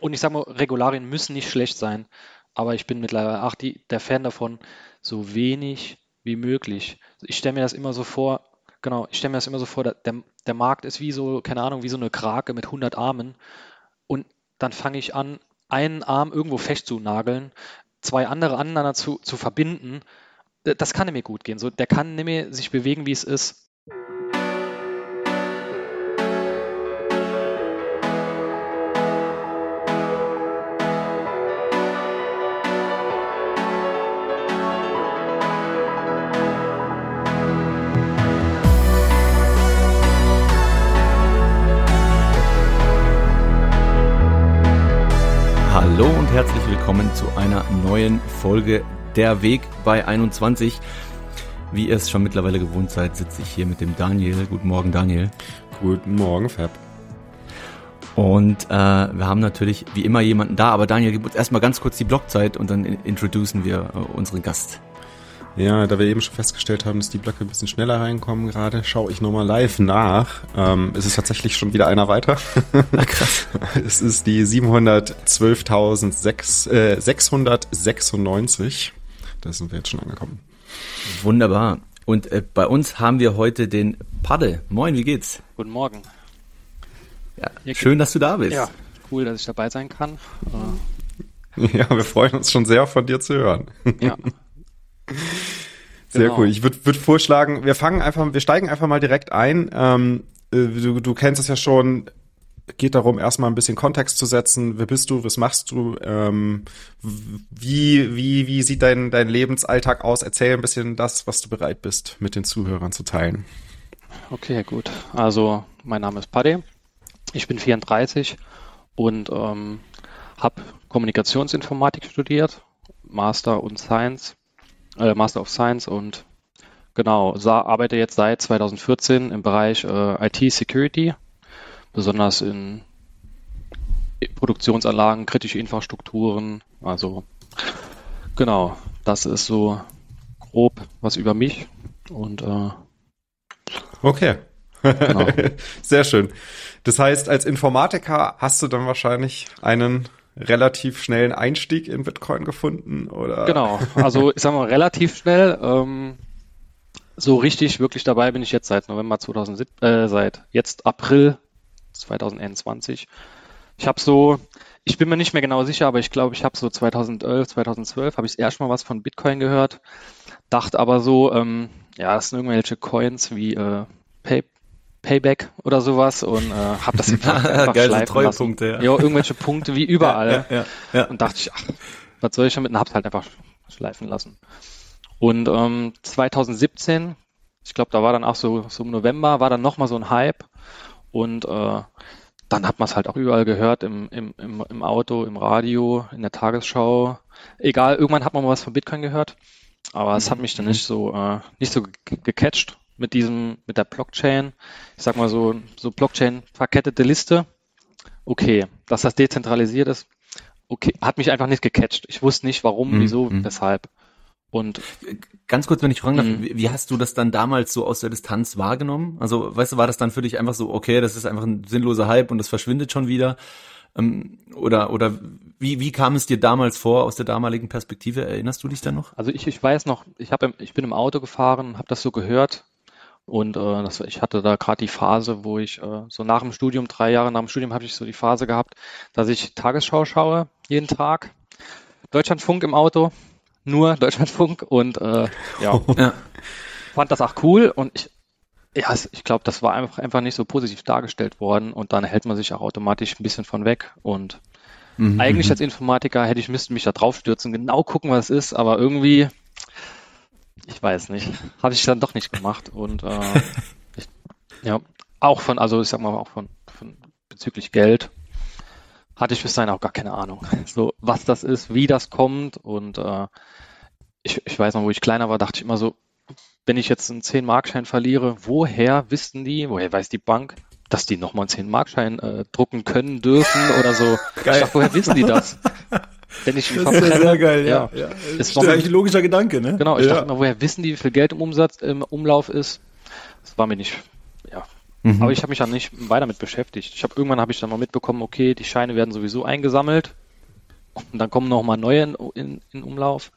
Und ich sage mal, Regularien müssen nicht schlecht sein, aber ich bin mittlerweile auch die, der Fan davon, so wenig wie möglich. Ich stelle mir das immer so vor, genau, ich stelle mir das immer so vor, der, der Markt ist wie so, keine Ahnung, wie so eine Krake mit 100 Armen und dann fange ich an, einen Arm irgendwo festzunageln, zwei andere aneinander zu, zu verbinden. Das kann mir gut gehen. So, der kann nämlich sich bewegen, wie es ist. Herzlich willkommen zu einer neuen Folge Der Weg bei 21. Wie ihr es schon mittlerweile gewohnt seid, sitze ich hier mit dem Daniel. Guten Morgen, Daniel. Guten Morgen, Fab. Und äh, wir haben natürlich wie immer jemanden da, aber Daniel, gib uns erstmal ganz kurz die Blockzeit und dann introducen wir äh, unseren Gast. Ja, da wir eben schon festgestellt haben, dass die Blöcke ein bisschen schneller reinkommen gerade, schaue ich nochmal live nach. Ähm, es ist tatsächlich schon wieder einer weiter. Na krass. es ist die 712.696. Äh, da sind wir jetzt schon angekommen. Wunderbar. Und äh, bei uns haben wir heute den Padde. Moin, wie geht's? Guten Morgen. Ja, schön, dass du da bist. Ja, cool, dass ich dabei sein kann. Ja, wir freuen uns schon sehr, von dir zu hören. Ja, Sehr genau. cool. Ich würde würd vorschlagen, wir fangen einfach, wir steigen einfach mal direkt ein. Ähm, äh, du, du kennst es ja schon, geht darum, erstmal ein bisschen Kontext zu setzen. Wer bist du? Was machst du? Ähm, wie, wie, wie sieht dein, dein Lebensalltag aus? Erzähl ein bisschen das, was du bereit bist, mit den Zuhörern zu teilen. Okay, gut. Also, mein Name ist Paddy. Ich bin 34 und ähm, habe Kommunikationsinformatik studiert, Master und Science äh, Master of Science und genau, arbeite jetzt seit 2014 im Bereich äh, IT-Security, besonders in Produktionsanlagen, kritische Infrastrukturen. Also genau, das ist so grob was über mich und äh, okay. Genau. Sehr schön. Das heißt, als Informatiker hast du dann wahrscheinlich einen relativ schnellen Einstieg in Bitcoin gefunden? Oder? Genau, also ich sag mal relativ schnell. Ähm, so richtig wirklich dabei bin ich jetzt seit November 2007, äh, seit jetzt April 2021. Ich habe so, ich bin mir nicht mehr genau sicher, aber ich glaube, ich habe so 2011, 2012 habe ich erst mal was von Bitcoin gehört, dachte aber so, ähm, ja, es sind irgendwelche Coins wie äh, Pay, Payback oder sowas und äh, habe das einfach, einfach Geil, schleifen so lassen. Ja. ja, irgendwelche Punkte wie überall. Ja, ja, ja, Und dachte ich, ach, was soll ich damit? Und hab's halt einfach schleifen lassen. Und ähm, 2017, ich glaube, da war dann auch so, so im November, war dann nochmal so ein Hype und äh, dann hat man es halt auch überall gehört, im, im, im, im Auto, im Radio, in der Tagesschau. Egal, irgendwann hat man mal was von Bitcoin gehört, aber es hat mich dann nicht so, äh, nicht so gecatcht mit diesem, mit der Blockchain. Ich sag mal so, so Blockchain verkettete Liste. Okay, dass das dezentralisiert ist, okay, hat mich einfach nicht gecatcht. Ich wusste nicht, warum, mhm. wieso, mhm. weshalb. Und ganz kurz, wenn ich fragen darf, mhm. wie hast du das dann damals so aus der Distanz wahrgenommen? Also, weißt du, war das dann für dich einfach so, okay, das ist einfach ein sinnloser Hype und das verschwindet schon wieder? Ähm, oder oder wie, wie kam es dir damals vor aus der damaligen Perspektive? Erinnerst du dich da noch? Also ich, ich weiß noch, ich, hab, ich bin im Auto gefahren, habe das so gehört und äh, das, ich hatte da gerade die Phase, wo ich äh, so nach dem Studium, drei Jahre nach dem Studium, habe ich so die Phase gehabt, dass ich Tagesschau schaue, jeden Tag. Deutschlandfunk im Auto, nur Deutschlandfunk und äh, ja, ja, fand das auch cool und ich, ja, ich glaube, das war einfach, einfach nicht so positiv dargestellt worden und dann hält man sich auch automatisch ein bisschen von weg und mhm. eigentlich mhm. als Informatiker hätte ich müsste mich da draufstürzen, genau gucken, was es ist, aber irgendwie ich weiß nicht. Habe ich dann doch nicht gemacht. Und äh, ich, ja, auch von, also ich sag mal auch von, von bezüglich Geld hatte ich bis dahin auch gar keine Ahnung. So, was das ist, wie das kommt. Und äh, ich, ich weiß noch, wo ich kleiner war, dachte ich immer so, wenn ich jetzt einen 10-Markschein verliere, woher wissen die, woher weiß die Bank, dass die nochmal einen 10-Markschein äh, drucken können, dürfen oder so? Geil. Ich dachte, woher wissen die das? Wenn ich das ist ja sehr geil, ja. ja. Das ist eigentlich ein logischer Gedanke, ne? Genau, ich ja. dachte immer, woher wissen die, wie viel Geld im Umsatz, im Umlauf ist? Das war mir nicht, ja, Mhm. Aber ich habe mich dann nicht weiter mit beschäftigt. Ich habe irgendwann habe ich dann mal mitbekommen, okay, die Scheine werden sowieso eingesammelt und dann kommen noch mal neue in, in, in Umlauf.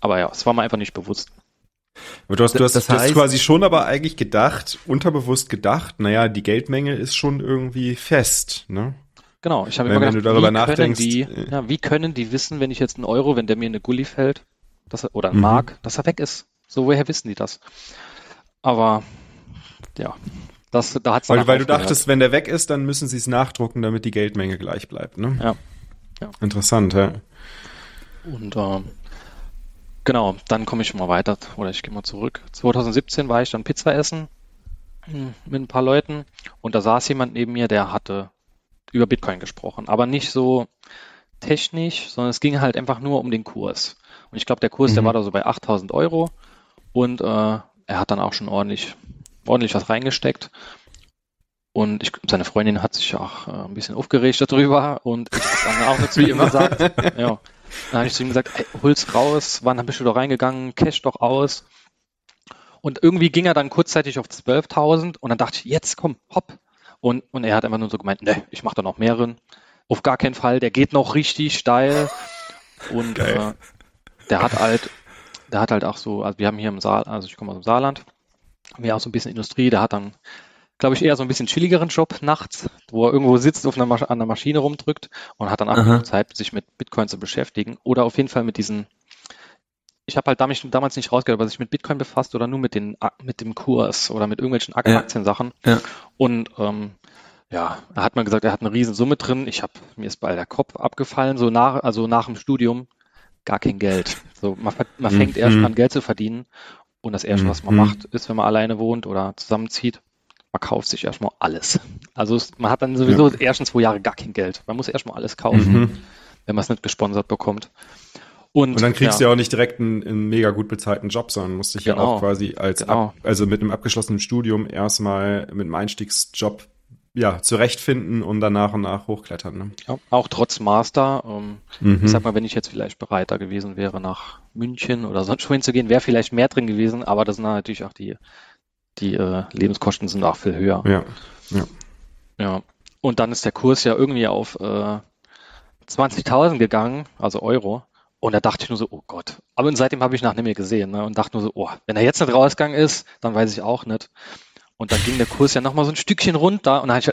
Aber ja, es war mir einfach nicht bewusst. Aber du hast, du hast, das heißt, quasi schon aber eigentlich gedacht, unterbewusst gedacht, naja, die Geldmenge ist schon irgendwie fest, ne? Genau, ich habe immer gedacht, wenn du darüber wie nachdenkst, die, äh, ja, wie können die wissen, wenn ich jetzt einen Euro, wenn der mir eine Gulli fällt, dass er, oder ein mhm. Mark, dass er weg ist? So, woher wissen die das? Aber ja, das, da hat's Weil, weil du dachtest, wenn der weg ist, dann müssen sie es nachdrucken, damit die Geldmenge gleich bleibt, ne? Ja. ja. Interessant, ja. Und ähm, genau, dann komme ich mal weiter oder ich gehe mal zurück. 2017 war ich dann Pizza essen hm, mit ein paar Leuten und da saß jemand neben mir, der hatte über Bitcoin gesprochen, aber nicht so technisch, sondern es ging halt einfach nur um den Kurs. Und ich glaube, der Kurs, mhm. der war da so bei 8000 Euro und äh, er hat dann auch schon ordentlich ordentlich was reingesteckt. Und ich, seine Freundin hat sich auch äh, ein bisschen aufgeregt darüber und ich habe dann auch nur zu ihm gesagt, ja, dann habe ich zu ihm gesagt, ey, hol's raus, wann bist du da reingegangen, cash doch aus. Und irgendwie ging er dann kurzzeitig auf 12.000 und dann dachte ich, jetzt komm, hopp. Und, und er hat einfach nur so gemeint, ne, ich mache da noch mehreren. Auf gar keinen Fall, der geht noch richtig steil. Und äh, der hat halt, der hat halt auch so, also wir haben hier im Saal, also ich komme aus dem Saarland, mehr auch so ein bisschen Industrie, der hat dann, glaube ich, eher so ein bisschen chilligeren Job nachts, wo er irgendwo sitzt, auf einer, an der Maschine rumdrückt und hat dann auch Zeit, sich mit Bitcoin zu beschäftigen oder auf jeden Fall mit diesen ich habe halt damals, damals nicht rausgehört, was sich mit Bitcoin befasst oder nur mit, den, mit dem Kurs oder mit irgendwelchen Aktiensachen. Ja. ja. Und ähm, ja, da hat man gesagt, er hat eine riesen Summe drin. Ich habe mir ist bald der Kopf abgefallen, so nach, also nach dem Studium gar kein Geld. So man, man fängt mhm. erst an Geld zu verdienen und das Erste, was man mhm. macht, ist, wenn man alleine wohnt oder zusammenzieht, man kauft sich erstmal alles. Also es, man hat dann sowieso ja. ersten zwei Jahre gar kein Geld. Man muss erstmal alles kaufen, mhm. wenn man es nicht gesponsert bekommt. Und, und dann kriegst ja. du ja auch nicht direkt einen, einen, mega gut bezahlten Job, sondern musst dich genau. ja auch quasi als genau. ab, also mit einem abgeschlossenen Studium erstmal mit einem Einstiegsjob ja, zurechtfinden und dann nach und nach hochklettern. Ne? Ja, auch trotz Master. Ähm, mhm. Ich sag mal, wenn ich jetzt vielleicht bereiter gewesen wäre, nach München oder sonst wohin zu gehen, wäre vielleicht mehr drin gewesen, aber das sind natürlich auch die, die äh, Lebenskosten sind auch viel höher. Ja, ja. Ja. Und dann ist der Kurs ja irgendwie auf äh, 20.000 gegangen, also Euro. Und da dachte ich nur so, oh Gott. Aber seitdem habe ich nach nicht mehr gesehen ne? und dachte nur so, oh, wenn er jetzt nicht rausgegangen ist, dann weiß ich auch nicht. Und dann ging der Kurs ja nochmal so ein Stückchen runter und dann ich,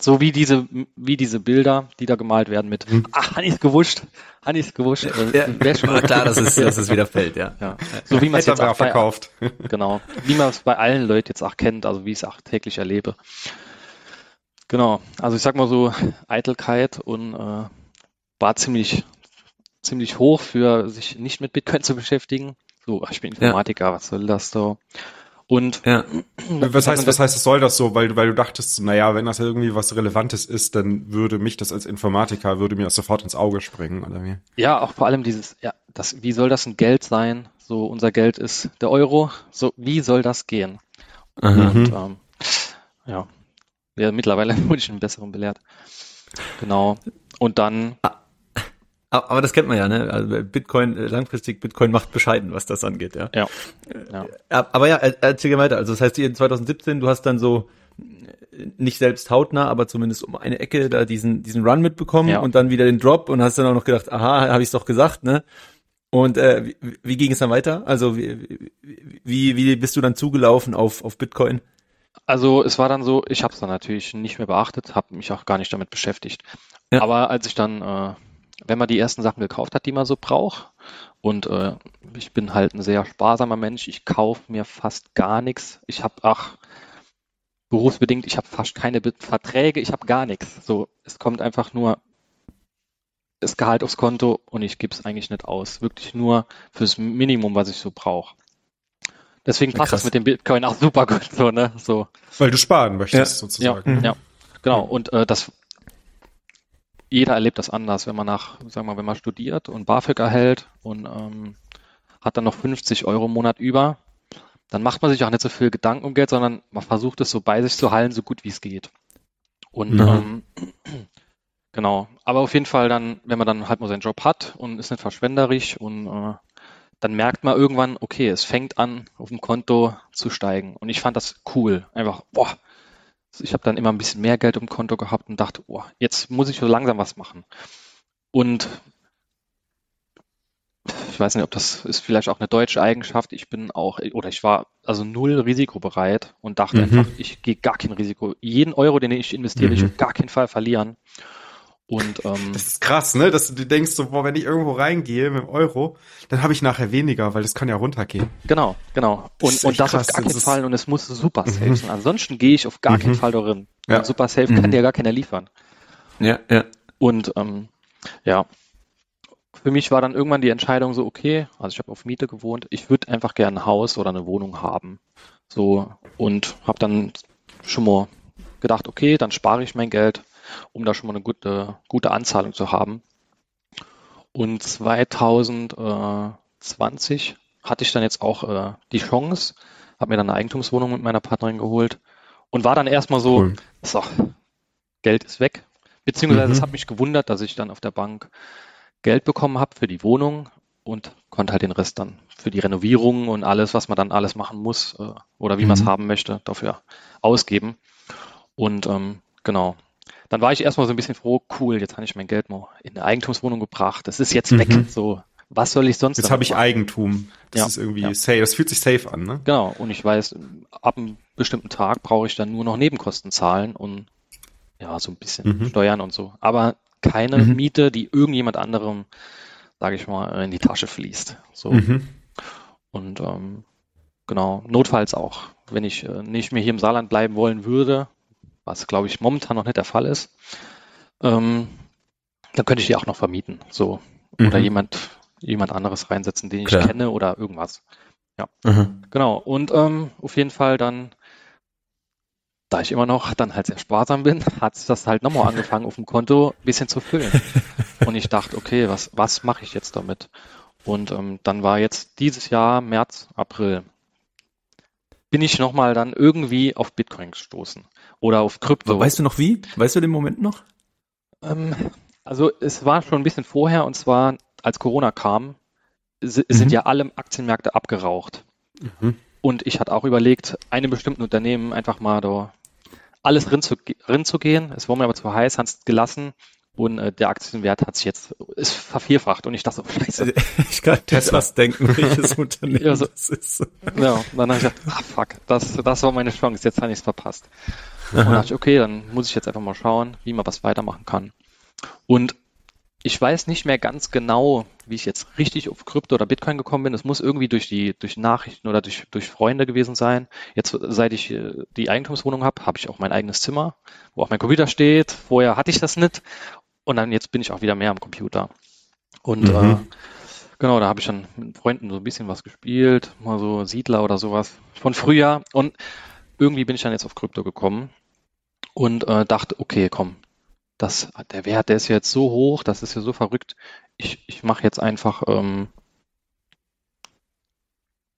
so wie diese, wie diese Bilder, die da gemalt werden mit, hm. ach, Hanni ist gewuscht, Hanni ist gewuscht. Äh, ja, schon klar, dass es, dass es wieder fällt, ja. ja. So wie man es jetzt auch verkauft. Bei, genau. Wie man es bei allen Leuten jetzt auch kennt, also wie ich es auch täglich erlebe. Genau. Also ich sag mal so, Eitelkeit und äh, war ziemlich, ziemlich hoch für sich nicht mit Bitcoin zu beschäftigen. So, ich bin Informatiker, ja. was soll das so? Und ja. was heißt, was heißt, es soll das so? Weil, du, weil du dachtest, naja, wenn das irgendwie was Relevantes ist, dann würde mich das als Informatiker, würde mir das sofort ins Auge springen, oder wie? Ja, auch vor allem dieses, ja, das, wie soll das ein Geld sein? So, unser Geld ist der Euro. So, wie soll das gehen? Mhm. Und, ähm, ja. ja, mittlerweile wurde ich einen besseren belehrt. Genau. Und dann ah. Aber das kennt man ja, ne? Also Bitcoin, äh, langfristig Bitcoin macht bescheiden, was das angeht, ja. Ja. ja. Aber ja, erzähl weiter. Also das heißt, in 2017, du hast dann so nicht selbst hautnah, aber zumindest um eine Ecke da diesen diesen Run mitbekommen ja. und dann wieder den Drop und hast dann auch noch gedacht, aha, habe ich doch gesagt, ne? Und äh, wie, wie ging es dann weiter? Also wie, wie wie bist du dann zugelaufen auf auf Bitcoin? Also es war dann so, ich habe es dann natürlich nicht mehr beachtet, habe mich auch gar nicht damit beschäftigt. Ja. Aber als ich dann äh, wenn man die ersten Sachen gekauft hat, die man so braucht. Und äh, ich bin halt ein sehr sparsamer Mensch. Ich kaufe mir fast gar nichts. Ich habe, ach, berufsbedingt, ich habe fast keine Verträge, ich habe gar nichts. So, es kommt einfach nur das Gehalt aufs Konto und ich gebe es eigentlich nicht aus. Wirklich nur fürs Minimum, was ich so brauche. Deswegen passt Krass. das mit dem Bitcoin auch super gut so, ne? So. Weil du sparen möchtest, ja. sozusagen. Ja, ja. genau. Und äh, das jeder erlebt das anders, wenn man nach, sagen wir mal, wenn man studiert und BAföG erhält und ähm, hat dann noch 50 Euro im Monat über, dann macht man sich auch nicht so viel Gedanken um Geld, sondern man versucht es so bei sich zu halten, so gut wie es geht. Und mhm. ähm, genau, aber auf jeden Fall dann, wenn man dann halt mal seinen Job hat und ist nicht verschwenderisch und äh, dann merkt man irgendwann, okay, es fängt an, auf dem Konto zu steigen. Und ich fand das cool. Einfach, boah, ich habe dann immer ein bisschen mehr Geld im Konto gehabt und dachte, oh, jetzt muss ich so langsam was machen. Und ich weiß nicht, ob das ist vielleicht auch eine deutsche Eigenschaft. Ich bin auch, oder ich war also null risikobereit und dachte mhm. einfach, ich gehe gar kein Risiko. Jeden Euro, den ich investiere, mhm. ich auf gar keinen Fall verlieren. Und, ähm, das ist krass, ne? Dass du denkst, so, boah, wenn ich irgendwo reingehe mit dem Euro, dann habe ich nachher weniger, weil das kann ja runtergehen. Genau, genau. Und das, und das krass. auf gar keinen Fall und es muss super safe mhm. sein. Ansonsten gehe ich auf gar mhm. keinen Fall darin. Ja. Und super safe kann mhm. dir gar keiner liefern. Ja, ja. Und ähm, ja, für mich war dann irgendwann die Entscheidung so, okay, also ich habe auf Miete gewohnt, ich würde einfach gerne ein Haus oder eine Wohnung haben. So, und habe dann schon mal gedacht, okay, dann spare ich mein Geld um da schon mal eine gute, gute Anzahlung zu haben. Und 2020 hatte ich dann jetzt auch äh, die Chance, habe mir dann eine Eigentumswohnung mit meiner Partnerin geholt und war dann erstmal so, cool. so, Geld ist weg. Beziehungsweise es mhm. hat mich gewundert, dass ich dann auf der Bank Geld bekommen habe für die Wohnung und konnte halt den Rest dann für die Renovierung und alles, was man dann alles machen muss äh, oder wie mhm. man es haben möchte, dafür ausgeben. Und ähm, genau, dann war ich erstmal so ein bisschen froh, cool, jetzt habe ich mein Geld mal in eine Eigentumswohnung gebracht. Das ist jetzt mhm. weg. So, was soll ich sonst? Jetzt habe ich Eigentum. Das ja, ist irgendwie ja. safe. Das fühlt sich safe an, ne? Genau. Und ich weiß, ab einem bestimmten Tag brauche ich dann nur noch Nebenkosten zahlen und ja, so ein bisschen mhm. Steuern und so. Aber keine mhm. Miete, die irgendjemand anderem, sage ich mal, in die Tasche fließt. So. Mhm. Und ähm, genau, notfalls auch, wenn ich äh, nicht mehr hier im Saarland bleiben wollen würde, was glaube ich momentan noch nicht der Fall ist, ähm, dann könnte ich die auch noch vermieten. So. Oder mhm. jemand, jemand anderes reinsetzen, den ich Klar. kenne oder irgendwas. Ja. Mhm. Genau. Und ähm, auf jeden Fall dann, da ich immer noch dann halt sehr sparsam bin, hat es das halt nochmal angefangen, auf dem Konto ein bisschen zu füllen. Und ich dachte, okay, was, was mache ich jetzt damit? Und ähm, dann war jetzt dieses Jahr, März, April, bin ich nochmal dann irgendwie auf Bitcoin gestoßen oder auf Krypto. Weißt du noch wie? Weißt du den Moment noch? Ähm, also es war schon ein bisschen vorher und zwar als Corona kam, sind mhm. ja alle Aktienmärkte abgeraucht. Mhm. Und ich hatte auch überlegt, einem bestimmten Unternehmen einfach mal da alles rin zu, rin zu gehen. Es war mir aber zu heiß, hat es gelassen und äh, der Aktienwert hat sich jetzt ist vervierfacht und ich dachte so, scheiße. Ich kann Teslas denken, welches Unternehmen ja, so, das ist. Ja, und dann habe ich gedacht, ah fuck, das, das war meine Chance, jetzt habe ich es verpasst. Und dachte ich, okay, dann muss ich jetzt einfach mal schauen, wie man was weitermachen kann. Und ich weiß nicht mehr ganz genau, wie ich jetzt richtig auf Krypto oder Bitcoin gekommen bin. Es muss irgendwie durch die durch Nachrichten oder durch, durch Freunde gewesen sein. Jetzt, seit ich äh, die Eigentumswohnung habe, habe ich auch mein eigenes Zimmer, wo auch mein Computer steht. Vorher hatte ich das nicht. Und dann jetzt bin ich auch wieder mehr am Computer. Und mhm. äh, genau, da habe ich dann mit Freunden so ein bisschen was gespielt, mal so Siedler oder sowas von früher. Und irgendwie bin ich dann jetzt auf Krypto gekommen und äh, dachte, okay, komm, das, der Wert, der ist jetzt so hoch, das ist ja so verrückt. Ich, ich mache jetzt einfach ähm,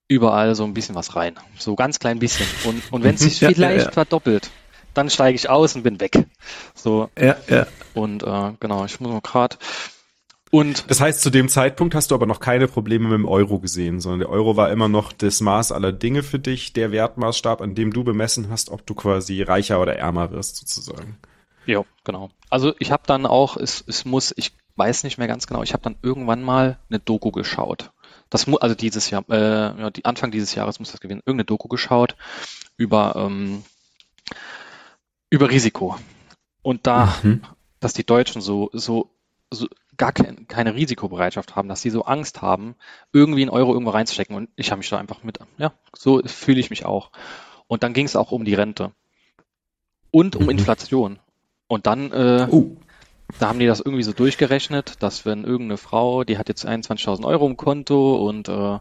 überall so ein bisschen was rein. So ganz klein bisschen. Und, und wenn es sich ja, vielleicht ja, ja. verdoppelt, dann steige ich aus und bin weg. So. Ja, ja. Und äh, genau, ich muss mal gerade und das heißt, zu dem Zeitpunkt hast du aber noch keine Probleme mit dem Euro gesehen, sondern der Euro war immer noch das Maß aller Dinge für dich, der Wertmaßstab, an dem du bemessen hast, ob du quasi reicher oder ärmer wirst, sozusagen. Ja, genau. Also ich habe dann auch, es, es muss, ich weiß nicht mehr ganz genau, ich habe dann irgendwann mal eine Doku geschaut. Das muss, also dieses Jahr, äh, ja, die Anfang dieses Jahres muss das gewesen, irgendeine Doku geschaut über, ähm, über Risiko. Und da, mhm. dass die Deutschen so, so, so gar kein, keine Risikobereitschaft haben, dass sie so Angst haben, irgendwie einen Euro irgendwo reinzustecken. Und ich habe mich da einfach mit, ja, so fühle ich mich auch. Und dann ging es auch um die Rente und um mhm. Inflation. Und dann, äh, uh. Da haben die das irgendwie so durchgerechnet, dass wenn irgendeine Frau, die hat jetzt 21.000 Euro im Konto und äh,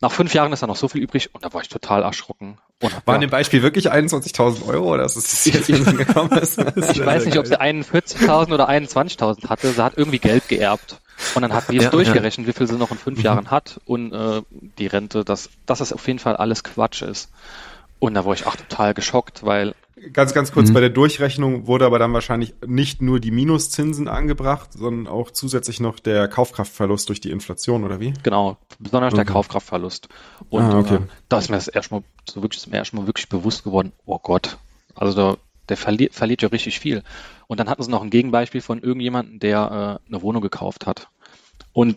nach fünf Jahren ist da noch so viel übrig und da war ich total erschrocken. Und, War in dem Beispiel wirklich 21.000 Euro oder ist es jetzt ich, gekommen ist? ich weiß nicht, ob sie 41.000 oder 21.000 hatte. Sie hat irgendwie Geld geerbt. Und dann hat die es ja, durchgerechnet, ja. wie viel sie noch in fünf mhm. Jahren hat und äh, die Rente, dass, dass das auf jeden Fall alles Quatsch ist. Und da war ich auch total geschockt, weil Ganz, ganz kurz, mhm. bei der Durchrechnung wurde aber dann wahrscheinlich nicht nur die Minuszinsen angebracht, sondern auch zusätzlich noch der Kaufkraftverlust durch die Inflation, oder wie? Genau, besonders okay. der Kaufkraftverlust. Und ah, okay. äh, da ist mir das erstmal so wirklich, ist mir erstmal wirklich bewusst geworden, oh Gott, also da, der verliert, verliert ja richtig viel. Und dann hatten sie noch ein Gegenbeispiel von irgendjemandem, der äh, eine Wohnung gekauft hat. Und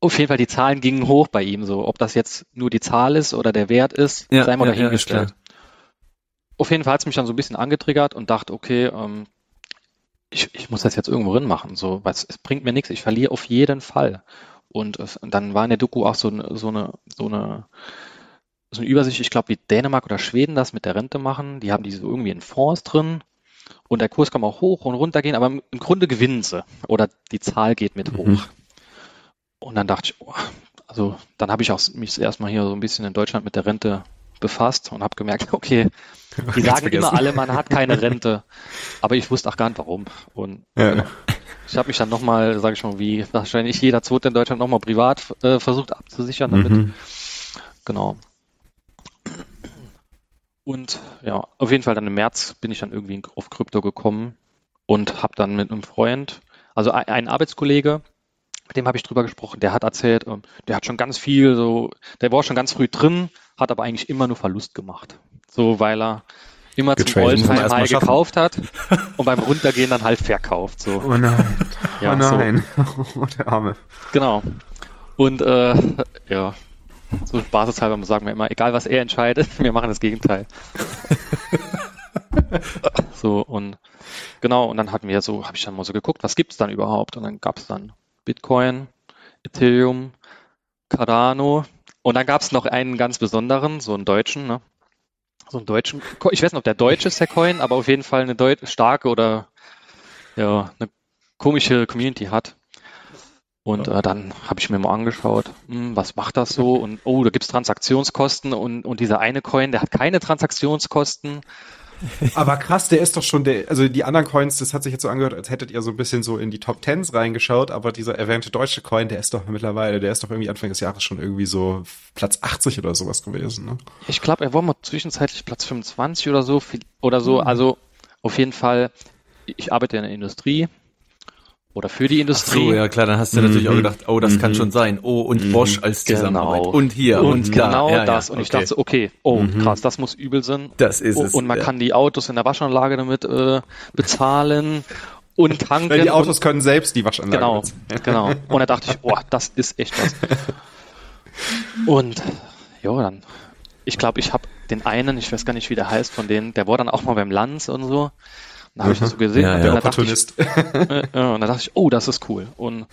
auf jeden Fall, die Zahlen gingen hoch bei ihm, so. Ob das jetzt nur die Zahl ist oder der Wert ist, ja, sei mal ja, dahingestellt. Ja, auf jeden Fall hat es mich dann so ein bisschen angetriggert und dachte, okay, ähm, ich, ich muss das jetzt irgendwo drin machen, so, weil es, bringt mir nichts, ich verliere auf jeden Fall. Und, es, und dann war in der Doku auch so, so eine, so eine, so eine Übersicht, ich glaube, wie Dänemark oder Schweden das mit der Rente machen. Die haben die so irgendwie in Fonds drin und der Kurs kann auch hoch und runter gehen, aber im Grunde gewinnen sie oder die Zahl geht mit hoch. Mhm. Und dann dachte ich, oh, also dann habe ich auch mich erstmal hier so ein bisschen in Deutschland mit der Rente befasst und habe gemerkt, okay, die sagen immer alle, man hat keine Rente, aber ich wusste auch gar nicht warum. Und ja. genau, ich habe mich dann nochmal, sage ich mal, wie wahrscheinlich jeder Zweite in Deutschland nochmal privat äh, versucht abzusichern damit. Mhm. Genau. Und ja, auf jeden Fall dann im März bin ich dann irgendwie auf Krypto gekommen und habe dann mit einem Freund, also ein Arbeitskollege, mit dem habe ich drüber gesprochen, der hat erzählt, ähm, der hat schon ganz viel, so, der war schon ganz früh drin, hat aber eigentlich immer nur Verlust gemacht. So, weil er immer Getradet, zum Alltime High gekauft hat und beim Runtergehen dann halt verkauft. So. Oh nein. Ja, oh nein. So. Oh, der Arme. Genau. Und äh, ja, so basishalber sagen wir immer, egal was er entscheidet, wir machen das Gegenteil. so, und genau, und dann hatten wir so, habe ich dann mal so geguckt, was gibt's dann überhaupt? Und dann gab's dann Bitcoin, Ethereum, Cardano und dann gab's noch einen ganz besonderen, so einen deutschen, ne? So einen deutschen, ich weiß nicht, ob der deutsche ist der Coin, aber auf jeden Fall eine deut starke oder ja, eine komische Community hat. Und äh, dann habe ich mir mal angeschaut, hm, was macht das so? Und oh, da gibt's Transaktionskosten und, und dieser eine Coin, der hat keine Transaktionskosten. Aber krass, der ist doch schon der, also die anderen Coins, das hat sich jetzt so angehört, als hättet ihr so ein bisschen so in die Top Tens reingeschaut, aber dieser erwähnte deutsche Coin, der ist doch mittlerweile, der ist doch irgendwie Anfang des Jahres schon irgendwie so Platz 80 oder sowas gewesen, ne? Ich glaube, er war mal zwischenzeitlich Platz 25 oder so, oder so, hm. also auf jeden Fall, ich arbeite in der Industrie, oder für die Industrie. Ach so, ja klar, dann hast du mhm. natürlich auch mhm. gedacht, oh, das mhm. kann schon sein. Oh, und mhm. Bosch als Zusammenarbeit. Genau. Und hier und, und klar. Genau ja, das. Ja. Und okay. ich dachte so, okay, oh, mhm. krass, das muss übel sein. Das ist oh, es. Und man ja. kann die Autos in der Waschanlage damit äh, bezahlen und tanken. Weil die Autos und, können selbst die Waschanlage Genau, genau. Und da dachte ich, oh, das ist echt was. Und ja, dann, ich glaube, ich habe den einen, ich weiß gar nicht, wie der heißt, von denen, der war dann auch mal beim Lanz und so. Dann habe ich das so gesehen. Ja, ja. Und, dann ich, äh, und dann dachte ich, oh, das ist cool. Und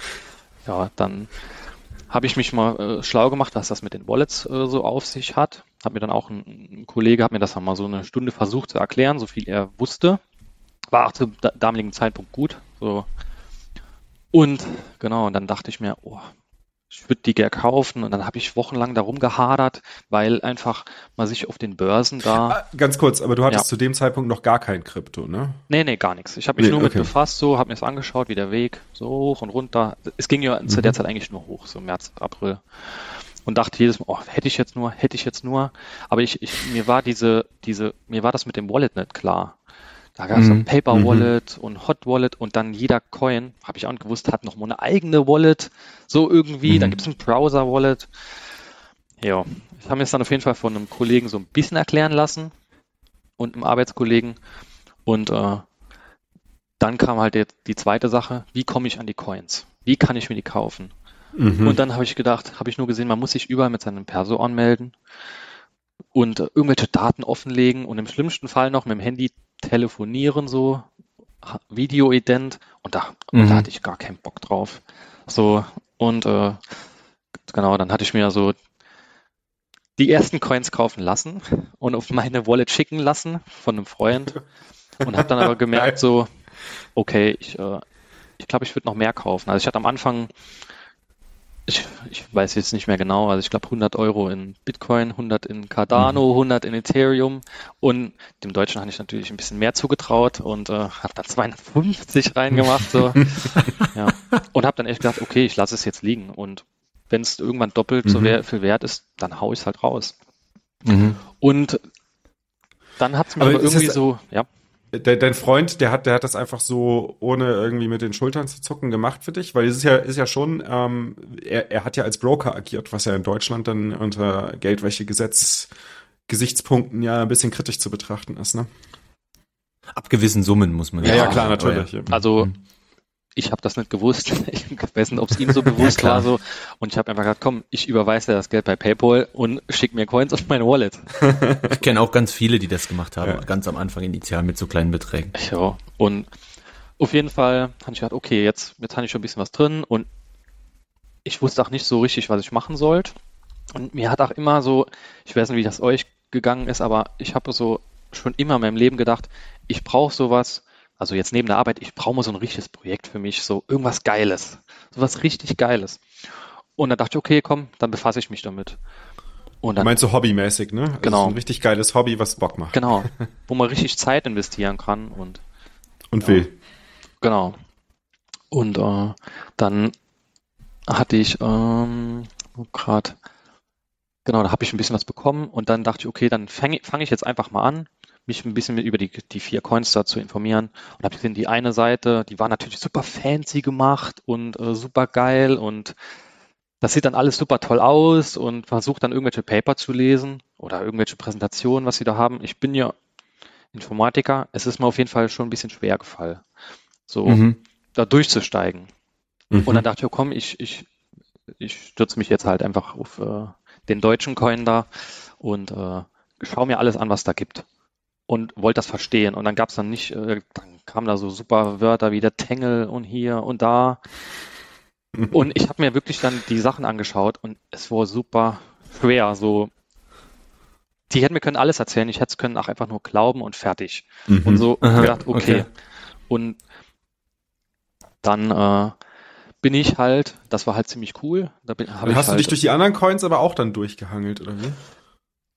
ja, dann habe ich mich mal äh, schlau gemacht, was das mit den Wallets äh, so auf sich hat. Hat mir dann auch ein, ein Kollege, hat mir das mal so eine Stunde versucht zu erklären, so viel er wusste. War auch zum damaligen Zeitpunkt gut. So. Und genau, und dann dachte ich mir, oh, ich würde die gerne kaufen und dann habe ich wochenlang darum gehadert, weil einfach man sich auf den Börsen da. Ah, ganz kurz, aber du hattest ja. zu dem Zeitpunkt noch gar kein Krypto, ne? Nee, nee, gar nichts. Ich habe mich nee, nur okay. mit befasst, so, habe mir es angeschaut, wie der Weg, so hoch und runter. Es ging ja mhm. zu der Zeit eigentlich nur hoch, so März, April. Und dachte jedes Mal, oh, hätte ich jetzt nur, hätte ich jetzt nur. Aber ich, ich, mir war diese, diese, mir war das mit dem Wallet nicht klar. Da gab es mhm. Paper mhm. Wallet mhm. und Hot Wallet und dann jeder Coin, habe ich auch nicht gewusst, hat noch mal eine eigene Wallet. So irgendwie. Mhm. Dann gibt es ein Browser Wallet. Ja, ich habe mir das dann auf jeden Fall von einem Kollegen so ein bisschen erklären lassen und einem Arbeitskollegen. Und äh, dann kam halt die, die zweite Sache, wie komme ich an die Coins? Wie kann ich mir die kaufen? Mhm. Und dann habe ich gedacht, habe ich nur gesehen, man muss sich überall mit seinem Perso anmelden und äh, irgendwelche Daten offenlegen und im schlimmsten Fall noch mit dem Handy telefonieren, so Video-Ident und da, mhm. da hatte ich gar keinen Bock drauf. So, und äh, genau, dann hatte ich mir so die ersten Coins kaufen lassen und auf meine Wallet schicken lassen von einem Freund und habe dann aber gemerkt, so, okay, ich, äh, ich glaube, ich würde noch mehr kaufen. Also ich hatte am Anfang ich, ich weiß jetzt nicht mehr genau, also ich glaube 100 Euro in Bitcoin, 100 in Cardano, 100 mhm. in Ethereum und dem Deutschen habe ich natürlich ein bisschen mehr zugetraut und äh, habe da 250 reingemacht so. ja. und habe dann echt gedacht, okay, ich lasse es jetzt liegen und wenn es irgendwann doppelt mhm. so viel wert ist, dann hau ich es halt raus. Mhm. Und dann hat es mir aber, aber irgendwie so, ja de, dein Freund, der hat, der hat das einfach so, ohne irgendwie mit den Schultern zu zucken, gemacht für dich, weil es ist ja, ist ja schon, ähm, er, er hat ja als Broker agiert, was ja in Deutschland dann unter Geldwäschegesetz Gesichtspunkten ja ein bisschen kritisch zu betrachten ist, ne? Ab gewissen Summen muss man ja. Ja, ja klar, natürlich. Ja. Also mhm ich habe das nicht gewusst. Ich weiß nicht, ob es ihm so bewusst war so. Und ich habe einfach gesagt, komm, ich überweise das Geld bei PayPal und schick mir Coins auf mein Wallet. ich kenne auch ganz viele, die das gemacht haben, ja. ganz am Anfang initial mit so kleinen Beträgen. Ja, und auf jeden Fall habe ich gedacht, okay, jetzt, jetzt habe ich schon ein bisschen was drin und ich wusste auch nicht so richtig, was ich machen sollte. Und mir hat auch immer so, ich weiß nicht, wie das euch gegangen ist, aber ich habe so schon immer in meinem Leben gedacht, ich brauche sowas, also jetzt neben der Arbeit, ich brauche mal so ein richtiges Projekt für mich, so irgendwas Geiles, so was richtig Geiles. Und dann dachte ich, okay, komm, dann befasse ich mich damit. Und dann, Meinst du hobbymäßig, ne? Also genau. ein richtig geiles Hobby, was Bock macht. Genau, wo man richtig Zeit investieren kann und und ja, will. Genau. Und äh, dann hatte ich ähm, gerade genau, da habe ich ein bisschen was bekommen und dann dachte ich, okay, dann fange fang ich jetzt einfach mal an mich ein bisschen über die, die vier Coins da zu informieren und habe gesehen, die eine Seite, die war natürlich super fancy gemacht und äh, super geil und das sieht dann alles super toll aus und versucht dann irgendwelche Paper zu lesen oder irgendwelche Präsentationen, was sie da haben. Ich bin ja Informatiker, es ist mir auf jeden Fall schon ein bisschen schwer gefallen, so mhm. da durchzusteigen. Mhm. Und dann dachte ich, oh, komm, ich, ich, ich stürze mich jetzt halt einfach auf äh, den deutschen Coin da und äh, schaue mir alles an, was da gibt und wollte das verstehen. Und dann gab es dann nicht, äh, dann kamen da so super Wörter wie der Tengel und hier und da. Und ich habe mir wirklich dann die Sachen angeschaut und es war super schwer. So, die hätten mir können alles erzählen, ich hätte es können auch einfach nur glauben und fertig. Mhm. Und so Aha, gedacht, okay. okay. Und dann äh, bin ich halt, das war halt ziemlich cool. Da bin, hast du halt, dich durch die anderen Coins aber auch dann durchgehangelt, oder wie?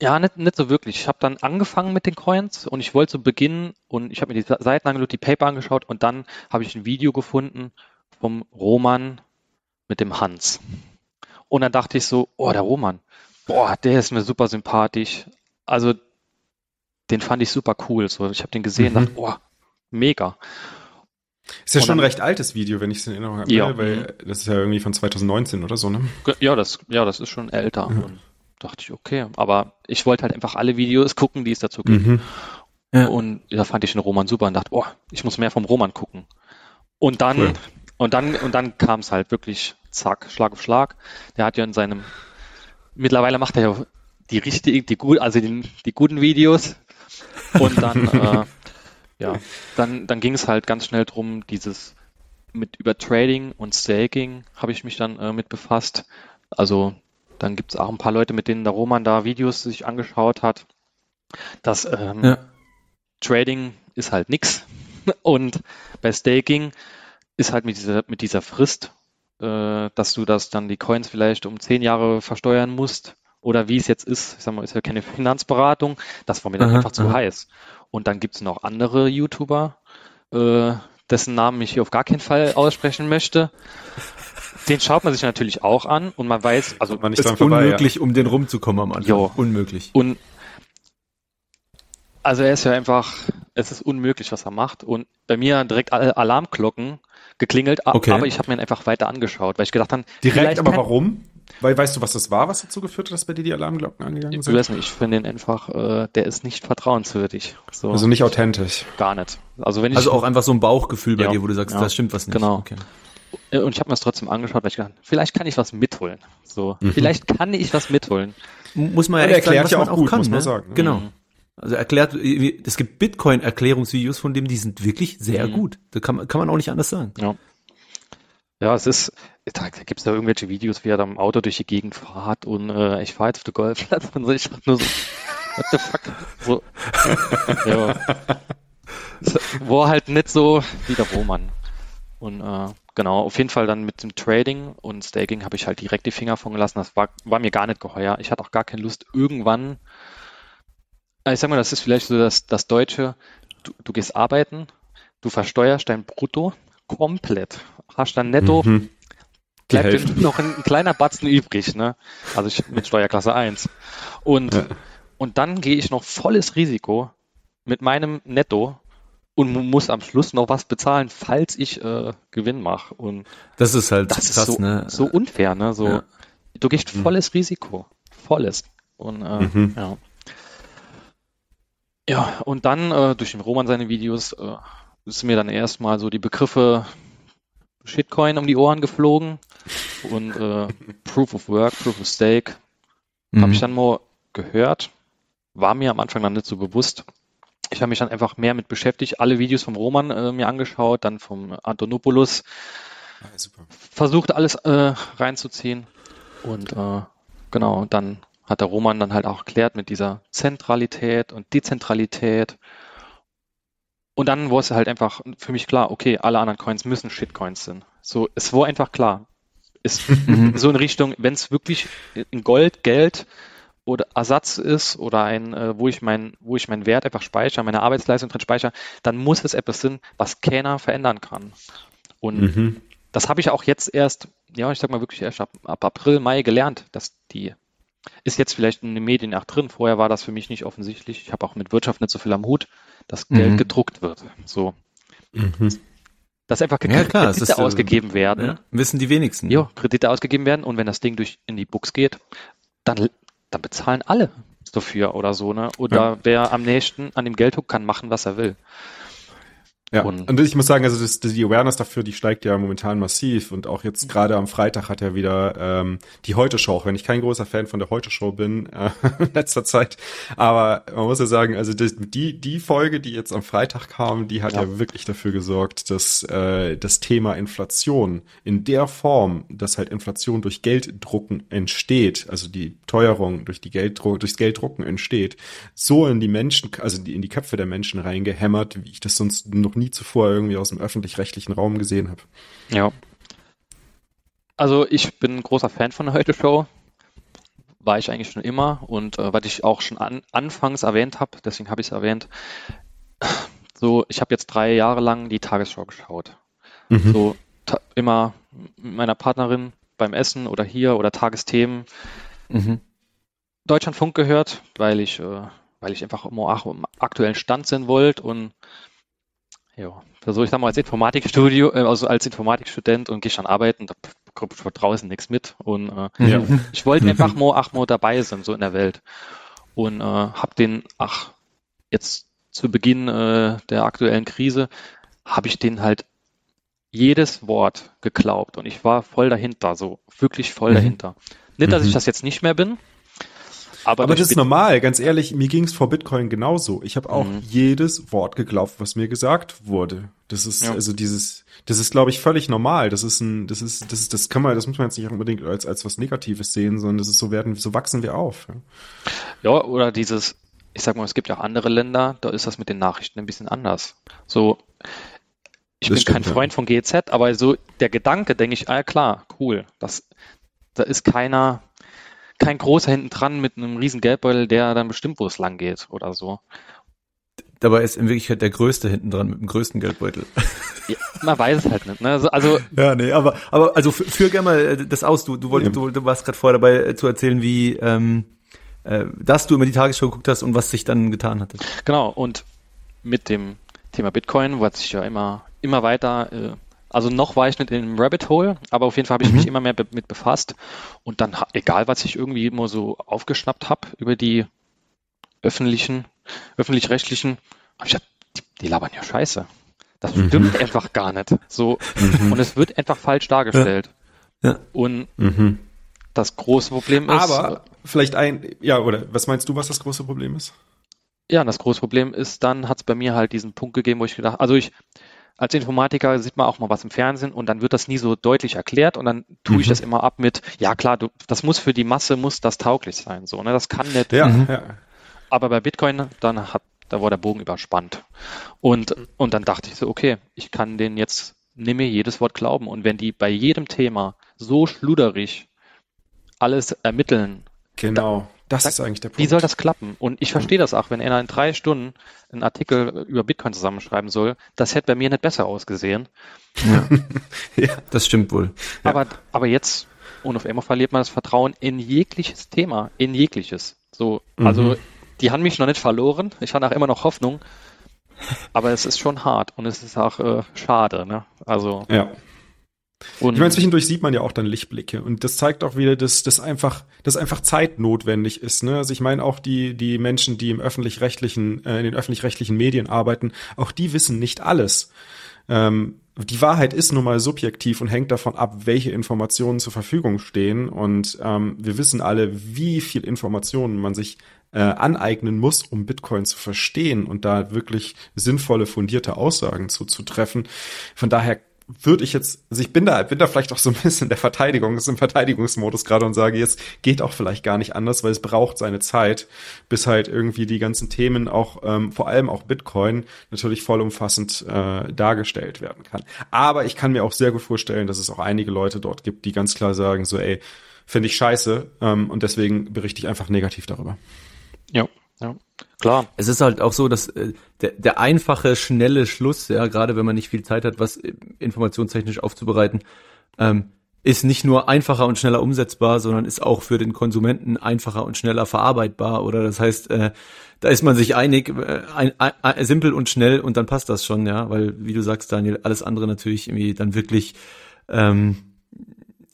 Ja, nicht, nicht so wirklich. Ich habe dann angefangen mit den Coins und ich wollte so beginnen und ich habe mir die Seiten angeschaut, die Paper angeschaut und dann habe ich ein Video gefunden vom Roman mit dem Hans. Und dann dachte ich so, oh, der Roman, boah, der ist mir super sympathisch. Also den fand ich super cool. So, ich habe den gesehen, mhm. dachte, oh, mega. Ist ja und schon dann, ein recht altes Video, wenn ich es in Erinnerung habe, ja. weil mhm. das ist ja irgendwie von 2019 oder so, ne? Ja, das, ja, das ist schon älter. Mhm dachte ich, okay. Aber ich wollte halt einfach alle Videos gucken, die es dazu gibt. Mhm. Ja. Und da fand ich den Roman super und dachte, oh, ich muss mehr vom Roman gucken. Und dann, cool. und dann, und dann kam es halt wirklich zack, Schlag auf Schlag. Der hat ja in seinem, mittlerweile macht er ja die richtigen, die gut, also die, die guten Videos. Und dann, äh, ja, dann, dann ging es halt ganz schnell drum, dieses mit über Trading und Staking habe ich mich dann äh, mit befasst. Also dann gibt es auch ein paar Leute, mit denen der Roman da Videos sich angeschaut hat. Das ähm, ja. Trading ist halt nix. Und bei Staking ist halt mit dieser, mit dieser Frist, äh, dass du das dann die Coins vielleicht um zehn Jahre versteuern musst. Oder wie es jetzt ist, ich sag mal, ist ja keine Finanzberatung, das war mir dann aha, einfach zu aha. heiß. Und dann gibt es noch andere YouTuber, äh, dessen Namen ich hier auf gar keinen Fall aussprechen möchte. Den schaut man sich natürlich auch an und man weiß, also man nicht ist vorbei, unmöglich, ja. um den rumzukommen am Anfang. Jo. Unmöglich. Und also er ist ja einfach, es ist unmöglich, was er macht. Und bei mir direkt alle Alarmglocken geklingelt, okay. aber ich habe mir einfach weiter angeschaut, weil ich gedacht habe, direkt, aber warum? Weil weißt du, was das war, was dazu geführt hat, dass bei dir die Alarmglocken angegangen sind? Ich weiß nicht, ich finde den einfach, äh, der ist nicht vertrauenswürdig. So. Also nicht authentisch. Gar nicht. Also wenn ich also auch einfach so ein Bauchgefühl bei ja, dir, wo du sagst, ja, das stimmt was nicht. Genau. Okay. Äh, und ich habe mir das trotzdem angeschaut, weil ich gedacht, vielleicht kann ich was mitholen. So, mhm. vielleicht kann ich was mitholen. Muss man ja, ja erklärt sagen, ja auch, gut, kann, muss man ne? sagen. Genau. Mhm. Also erklärt, es gibt Bitcoin-Erklärungsvideos von dem, die sind wirklich sehr mhm. gut. Da kann, kann man auch nicht anders sagen. Ja. Ja, es ist, da gibt es da irgendwelche Videos, wie er da im Auto durch die Gegend fährt und äh, ich fahre jetzt auf den Golfplatz und so, ich dachte nur so, what the fuck? So, ja. War halt nicht so wie der Roman. Und äh, genau, auf jeden Fall dann mit dem Trading und Staking habe ich halt direkt die Finger von gelassen. Das war, war mir gar nicht geheuer. Ich hatte auch gar keine Lust, irgendwann, äh, ich sag mal, das ist vielleicht so das, das Deutsche, du, du gehst arbeiten, du versteuerst dein Brutto komplett, hast dann netto, mhm. bleibt dir noch ein, ein, kleiner Batzen übrig, ne? Also ich mit Steuerklasse 1. Und, ja. und dann gehe ich noch volles Risiko mit meinem Netto und muss am Schluss noch was bezahlen, falls ich äh, Gewinn mache. Und das ist halt das krass, ist so, ne? so unfair, ne? So, ja. du gehst mhm. volles mhm. Risiko, volles. Und äh, mhm. ja. Ja, und dann äh, durch den Roman seine Videos äh, ist mir dann erstmal so die Begriffe Shitcoin um die Ohren geflogen und äh, Proof of Work, Proof of Stake mhm. habe ich dann mal gehört, war mir am Anfang dann nicht so bewusst. Ich habe mich dann einfach mehr mit beschäftigt, alle Videos vom Roman äh, mir angeschaut, dann vom Antonopoulos, ah, versucht alles äh, reinzuziehen und äh, genau, dann hat der Roman dann halt auch erklärt mit dieser Zentralität und Dezentralität. Und dann war es halt einfach für mich klar, okay, alle anderen Coins müssen Shitcoins sein. So, es war einfach klar. Ist so in Richtung, wenn es wirklich in Gold, Geld oder Ersatz ist oder ein, äh, wo ich mein, wo ich meinen Wert einfach speichere, meine Arbeitsleistung drin speichere, dann muss es etwas sein, was keiner verändern kann. Und mhm. das habe ich auch jetzt erst, ja, ich sag mal wirklich erst ab, ab April, Mai gelernt, dass die ist jetzt vielleicht in den Medien auch drin. Vorher war das für mich nicht offensichtlich. Ich habe auch mit Wirtschaft nicht so viel am Hut, dass Geld mhm. gedruckt wird. So. Mhm. Dass einfach ja, klar, Kredite ist, äh, ausgegeben werden. Ja, wissen die wenigsten. Ja, Kredite ausgegeben werden und wenn das Ding durch in die Books geht, dann, dann bezahlen alle dafür oder so, ne? Oder ja. wer am nächsten an dem Geld huckt, kann machen, was er will. Ja, und, und ich muss sagen, also das, die Awareness dafür, die steigt ja momentan massiv. Und auch jetzt gerade am Freitag hat er wieder ähm, die Heute-Show, auch wenn ich kein großer Fan von der Heute-Show bin äh, in letzter Zeit, aber man muss ja sagen, also die, die Folge, die jetzt am Freitag kam, die hat ja, ja wirklich dafür gesorgt, dass äh, das Thema Inflation in der Form, dass halt Inflation durch Gelddrucken entsteht, also die Teuerung durch die Gelddruck, durchs Gelddrucken entsteht, so in die Menschen, also in die Köpfe der Menschen reingehämmert, wie ich das sonst noch nie zuvor irgendwie aus dem öffentlich-rechtlichen Raum gesehen habe. Ja. Also ich bin ein großer Fan von der Heute-Show. War ich eigentlich schon immer und äh, was ich auch schon an, anfangs erwähnt habe, deswegen habe ich es erwähnt, so, ich habe jetzt drei Jahre lang die Tagesschau geschaut. Mhm. So immer mit meiner Partnerin beim Essen oder hier oder Tagesthemen. Mhm. Deutschlandfunk gehört, weil ich, äh, weil ich einfach immer auch im aktuellen Stand sein wollte und ja, also ich sag mal als Informatikstudio, äh, also als Informatikstudent und gehe schon arbeiten, da ich von draußen nichts mit. Und äh, ja. ich wollte einfach mal ach mal dabei sein, so in der Welt. Und äh, habe den, ach, jetzt zu Beginn äh, der aktuellen Krise, habe ich den halt jedes Wort geglaubt und ich war voll dahinter, so wirklich voll mhm. dahinter. Nicht, dass ich mhm. das jetzt nicht mehr bin, aber, aber das ist normal, ganz ehrlich, mir ging es vor Bitcoin genauso. Ich habe auch mhm. jedes Wort geglaubt, was mir gesagt wurde. Das ist ja. also dieses, das ist, glaube ich, völlig normal. Das ist ein, das ist, das ist, das kann man, das muss man jetzt nicht unbedingt als als was Negatives sehen, sondern das ist so werden, so wachsen wir auf. Ja, ja oder dieses, ich sag mal, es gibt ja auch andere Länder, da ist das mit den Nachrichten ein bisschen anders. So, ich das bin stimmt, kein Freund ja. von GZ, aber so der Gedanke, denke ich, ah klar, cool, das, da ist keiner, kein großer hinten dran mit einem riesen Geldbeutel, der dann bestimmt, wo es lang geht oder so. Dabei ist in Wirklichkeit der größte hinten dran mit dem größten Geldbeutel. Ja, man weiß es halt nicht. Ne? Also, also ja, nee, aber aber also führ gerne mal äh, das aus. Du du wolltest ja. du, du warst gerade vorher dabei äh, zu erzählen, wie ähm, äh, dass du immer die Tagesschau geguckt hast und was sich dann getan hatte. Genau. Und mit dem Thema Bitcoin, wo sich ja immer immer weiter äh, also noch war ich nicht in einem Rabbit Hole, aber auf jeden Fall habe ich mhm. mich immer mehr be mit befasst. Und dann, egal was ich irgendwie immer so aufgeschnappt habe über die öffentlichen, öffentlich-rechtlichen, habe ich gedacht, die, die, labern ja scheiße. Das mhm. stimmt einfach gar nicht. So, mhm. und es wird einfach falsch dargestellt. Ja. ja. Und mhm. das große Problem ist. Aber vielleicht ein, ja, oder was meinst du, was das große Problem ist? Ja, das große Problem ist, dann hat es bei mir halt diesen Punkt gegeben, wo ich gedacht, also ich, als Informatiker sieht man auch mal was im Fernsehen und dann wird das nie so deutlich erklärt und dann tue mhm. ich das immer ab mit, ja klar, du, das muss für die Masse, muss das tauglich sein, so, ne, das kann nicht. Ja, mhm. ja. Aber bei Bitcoin, dann hat, da war der Bogen überspannt. Und, und dann dachte ich so, okay, ich kann den jetzt, nimm mir jedes Wort glauben und wenn die bei jedem Thema so schluderig alles ermitteln, Genau. Das ist eigentlich der Punkt. Wie soll das klappen? Und ich verstehe das auch, wenn einer in drei Stunden einen Artikel über Bitcoin zusammenschreiben soll, das hätte bei mir nicht besser ausgesehen. Ja, ja das stimmt wohl. Ja. Aber, aber jetzt, und auf einmal verliert man das Vertrauen in jegliches Thema, in jegliches. So, also mhm. die haben mich noch nicht verloren. Ich habe auch immer noch Hoffnung. Aber es ist schon hart und es ist auch äh, schade. Ne? Also ja. Und ich meine, zwischendurch sieht man ja auch dann Lichtblicke und das zeigt auch wieder, dass das einfach, dass einfach Zeit notwendig ist. Ne? Also ich meine auch die die Menschen, die im öffentlich-rechtlichen, äh, in den öffentlich-rechtlichen Medien arbeiten, auch die wissen nicht alles. Ähm, die Wahrheit ist nun mal subjektiv und hängt davon ab, welche Informationen zur Verfügung stehen. Und ähm, wir wissen alle, wie viel Informationen man sich äh, aneignen muss, um Bitcoin zu verstehen und da wirklich sinnvolle, fundierte Aussagen zu, zu treffen. Von daher würde ich jetzt, also ich bin da, bin da vielleicht auch so ein bisschen der Verteidigung, ist im Verteidigungsmodus gerade und sage, jetzt geht auch vielleicht gar nicht anders, weil es braucht seine Zeit, bis halt irgendwie die ganzen Themen auch, ähm, vor allem auch Bitcoin, natürlich vollumfassend äh, dargestellt werden kann. Aber ich kann mir auch sehr gut vorstellen, dass es auch einige Leute dort gibt, die ganz klar sagen, so, ey, finde ich scheiße ähm, und deswegen berichte ich einfach negativ darüber. Ja, ja. Klar. Es ist halt auch so, dass äh, der, der einfache, schnelle Schluss, ja, gerade wenn man nicht viel Zeit hat, was äh, informationstechnisch aufzubereiten, ähm, ist nicht nur einfacher und schneller umsetzbar, sondern ist auch für den Konsumenten einfacher und schneller verarbeitbar. Oder das heißt, äh, da ist man sich einig, äh, ein, ein, simpel und schnell und dann passt das schon, ja, weil wie du sagst, Daniel, alles andere natürlich irgendwie dann wirklich ähm,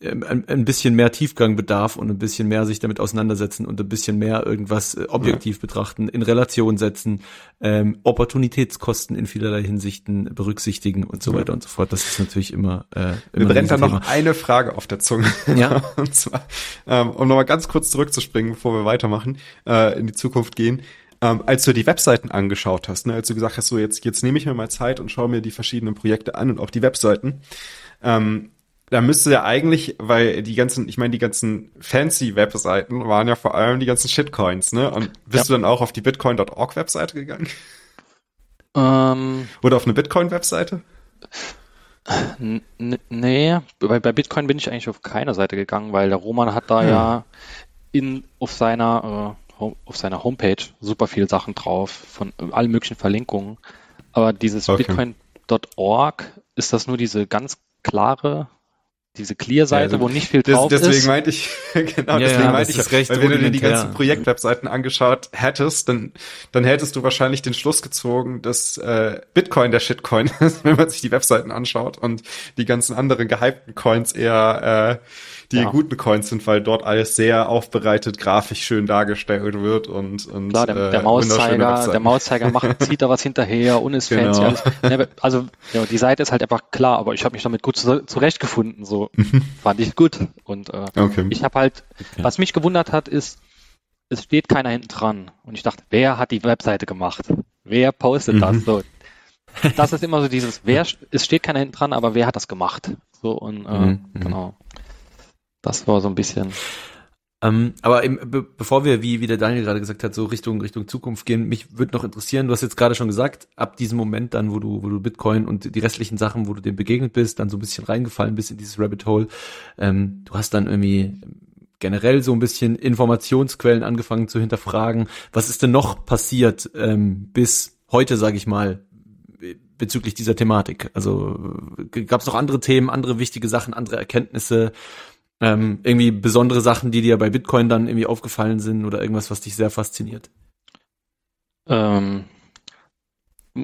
ein, ein bisschen mehr Tiefgang bedarf und ein bisschen mehr sich damit auseinandersetzen und ein bisschen mehr irgendwas äh, objektiv ja. betrachten, in Relation setzen, ähm, Opportunitätskosten in vielerlei Hinsichten berücksichtigen und so ja. weiter und so fort. Das ist natürlich immer. Äh, immer Mir brennt da noch eine Frage auf der Zunge. Ja. und zwar, ähm, um nochmal ganz kurz zurückzuspringen, bevor wir weitermachen, äh, in die Zukunft gehen. Ähm, als du die Webseiten angeschaut hast, ne, als du gesagt hast, so jetzt, jetzt nehme ich mir mal Zeit und schaue mir die verschiedenen Projekte an und auch die Webseiten. Ähm, da müsste ja eigentlich, weil die ganzen, ich meine, die ganzen fancy Webseiten waren ja vor allem die ganzen Shitcoins, ne? Und bist ja. du dann auch auf die bitcoin.org Webseite gegangen? Ähm, Oder auf eine Bitcoin-Webseite? Nee, bei, bei Bitcoin bin ich eigentlich auf keiner Seite gegangen, weil der Roman hat da hm. ja in, auf seiner, äh, auf seiner Homepage super viele Sachen drauf, von allen möglichen Verlinkungen. Aber dieses okay. bitcoin.org, ist das nur diese ganz klare diese Clear-Seite, ja, also wo nicht viel drauf das, deswegen ist. Meinte ich, genau, ja, deswegen ja, meinte ich, recht weil wenn du dir die ganzen Projektwebseiten angeschaut hättest, dann, dann hättest du wahrscheinlich den Schluss gezogen, dass äh, Bitcoin der Shitcoin ist, wenn man sich die Webseiten anschaut und die ganzen anderen gehypten Coins eher äh, die ja. guten Coins sind, weil dort alles sehr aufbereitet, grafisch schön dargestellt wird und, und Klar, der, der äh, Mauszeiger, der Mauszeiger macht, zieht da was hinterher und ist genau. fancy. Alles. Also ja, die Seite ist halt einfach klar, aber ich habe mich damit gut zurechtgefunden. So fand ich gut. Und äh, okay. ich habe halt, was mich gewundert hat, ist, es steht keiner hinten dran. Und ich dachte, wer hat die Webseite gemacht? Wer postet mhm. das? So, das ist immer so dieses, wer, es steht keiner hinten dran, aber wer hat das gemacht? So und äh, mhm. genau. Das war so ein bisschen. Ähm, aber im, be bevor wir, wie, wie der Daniel gerade gesagt hat, so Richtung, Richtung Zukunft gehen, mich würde noch interessieren, du hast jetzt gerade schon gesagt, ab diesem Moment dann, wo du, wo du Bitcoin und die restlichen Sachen, wo du dem begegnet bist, dann so ein bisschen reingefallen bist in dieses Rabbit Hole, ähm, du hast dann irgendwie generell so ein bisschen Informationsquellen angefangen zu hinterfragen. Was ist denn noch passiert ähm, bis heute, sage ich mal, bezüglich dieser Thematik? Also gab es noch andere Themen, andere wichtige Sachen, andere Erkenntnisse? Ähm, irgendwie besondere Sachen, die dir bei Bitcoin dann irgendwie aufgefallen sind oder irgendwas, was dich sehr fasziniert? Ähm,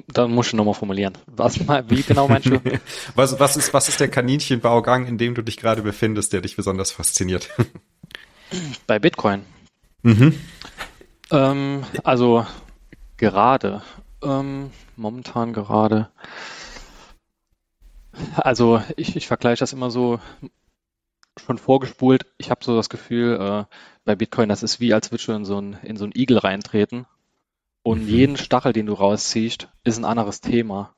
dann musst du nochmal formulieren. Was, wie genau meinst du? was, was, ist, was ist der Kaninchenbaugang, in dem du dich gerade befindest, der dich besonders fasziniert? Bei Bitcoin. Mhm. Ähm, also gerade, ähm, momentan gerade. Also ich, ich vergleiche das immer so schon vorgespult. Ich habe so das Gefühl, äh, bei Bitcoin, das ist wie, als würdest du in so ein, in so Igel reintreten. Und mhm. jeden Stachel, den du rausziehst, ist ein anderes Thema.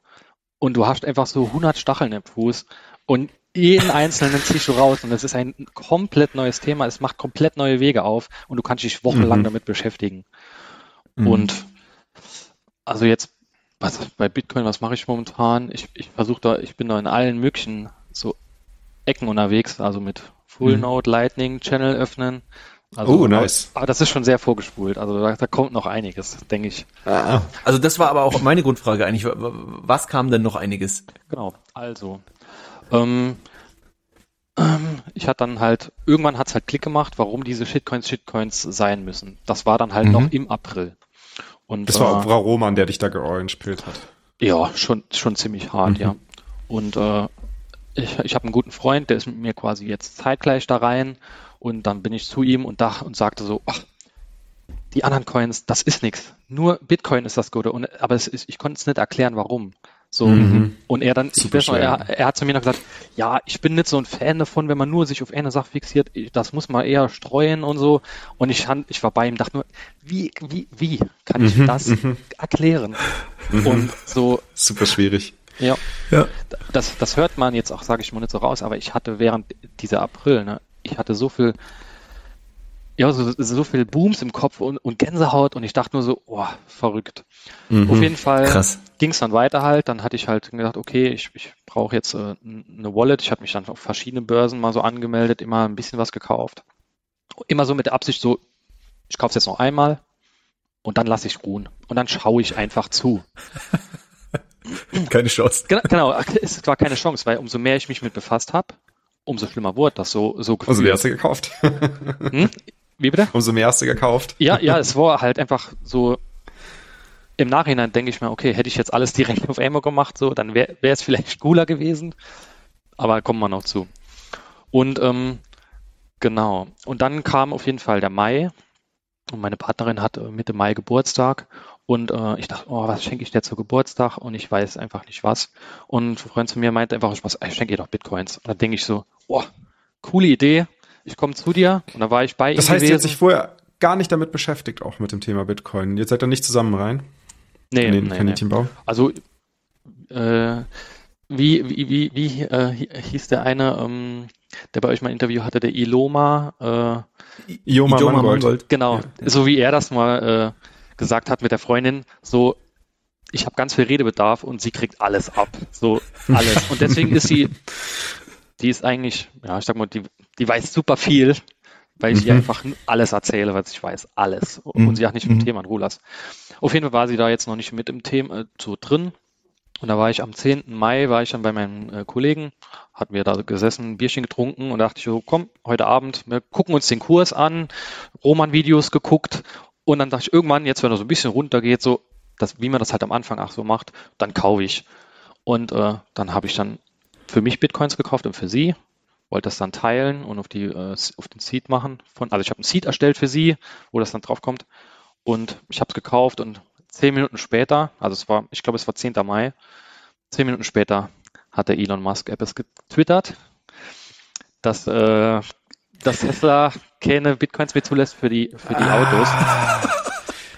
Und du hast einfach so 100 Stacheln im Fuß und jeden einzelnen ziehst du raus und es ist ein komplett neues Thema. Es macht komplett neue Wege auf und du kannst dich wochenlang mhm. damit beschäftigen. Mhm. Und also jetzt was, bei Bitcoin, was mache ich momentan? Ich, ich versuche da, ich bin da in allen möglichen Ecken unterwegs, also mit Full mhm. Node, Lightning, Channel öffnen. Also, oh, nice. Aber das ist schon sehr vorgespult. Also da, da kommt noch einiges, denke ich. Ah. Also das war aber auch meine Grundfrage eigentlich. Was kam denn noch einiges? Genau. Also ähm, ähm, ich hatte dann halt irgendwann hat es halt Klick gemacht, warum diese Shitcoins Shitcoins sein müssen. Das war dann halt mhm. noch im April. Und das war äh, Frau Roman, der dich da georange hat. Ja, schon schon ziemlich hart, mhm. ja. Und äh, ich, ich habe einen guten Freund, der ist mit mir quasi jetzt zeitgleich da rein und dann bin ich zu ihm und da und sagte so, ach, die anderen Coins, das ist nichts. Nur Bitcoin ist das Gute. Und, aber es ist, ich konnte es nicht erklären, warum. So. Mhm. Und er dann, ich weiß noch, er, er hat zu mir noch gesagt, ja, ich bin nicht so ein Fan davon, wenn man nur sich auf eine Sache fixiert, das muss man eher streuen und so. Und ich, ich war bei ihm, dachte nur, wie, wie, wie kann ich mhm. das mhm. erklären? Mhm. Und so. Super schwierig. Ja. ja. Das, das hört man jetzt auch, sage ich mal, nicht so raus, aber ich hatte während dieser April, ne, ich hatte so viel ja, so, so viel Booms im Kopf und, und Gänsehaut und ich dachte nur so, oh, verrückt. Mhm, Auf jeden Fall ging es dann weiter halt. Dann hatte ich halt gedacht, okay, ich, ich brauche jetzt äh, eine Wallet. Ich habe mich dann auf verschiedene Börsen mal so angemeldet, immer ein bisschen was gekauft. Immer so mit der Absicht so, ich kaufe es jetzt noch einmal und dann lasse ich ruhen. Und dann schaue ich einfach zu. keine Chance. Genau, genau, es war keine Chance, weil umso mehr ich mich mit befasst habe, umso schlimmer wurde das so, so gefühlt. Also, wie hast du gekauft? hm? Wie bitte? Umso mehr hast du gekauft. Ja, ja, es war halt einfach so. Im Nachhinein denke ich mir, okay, hätte ich jetzt alles direkt auf Ammo gemacht, so, dann wäre wär es vielleicht cooler gewesen. Aber kommen wir noch zu. Und ähm, genau. Und dann kam auf jeden Fall der Mai. Und meine Partnerin hat äh, Mitte Mai Geburtstag. Und äh, ich dachte, oh, was schenke ich dir zu Geburtstag? Und ich weiß einfach nicht was. Und ein Freund zu mir meinte einfach, ich schenke ihr doch Bitcoins. Und dann denke ich so, oh, coole Idee ich komme zu dir und da war ich bei das ihm. Das heißt, gewesen. ihr habt sich vorher gar nicht damit beschäftigt, auch mit dem Thema Bitcoin. Jetzt seid ihr nicht zusammen rein? Nee, in den nee? Nee. Also, äh, wie, wie, wie, wie äh, hieß der eine, ähm, der bei euch mal ein Interview hatte, der Iloma? Äh, Ioma, Ioma Mangold. Mangold. Genau, ja. so wie er das mal äh, gesagt hat mit der Freundin, so ich habe ganz viel Redebedarf und sie kriegt alles ab. So alles. Und deswegen ist sie, die ist eigentlich, ja, ich sag mal, die die weiß super viel, weil ich mhm. ihr einfach alles erzähle, was ich weiß. Alles. Mhm. Und sie hat nicht mit dem mhm. Thema in Rulas. Auf jeden Fall war sie da jetzt noch nicht mit im Thema äh, so drin. Und da war ich am 10. Mai, war ich dann bei meinen äh, Kollegen, hatten wir da gesessen, ein Bierchen getrunken und dachte ich so, komm, heute Abend, wir gucken uns den Kurs an, Roman-Videos geguckt und dann dachte ich irgendwann, jetzt wenn er so ein bisschen runtergeht, so, das, wie man das halt am Anfang auch so macht, dann kaufe ich. Und äh, dann habe ich dann für mich Bitcoins gekauft und für sie wollte das dann teilen und auf, die, äh, auf den Seed machen. Von, also ich habe ein Seed erstellt für sie, wo das dann drauf kommt. Und ich habe es gekauft und zehn Minuten später, also es war, ich glaube, es war 10. Mai, zehn Minuten später hat der Elon Musk etwas getwittert, dass, äh, dass Tesla keine Bitcoins mehr zulässt für die, für die Autos.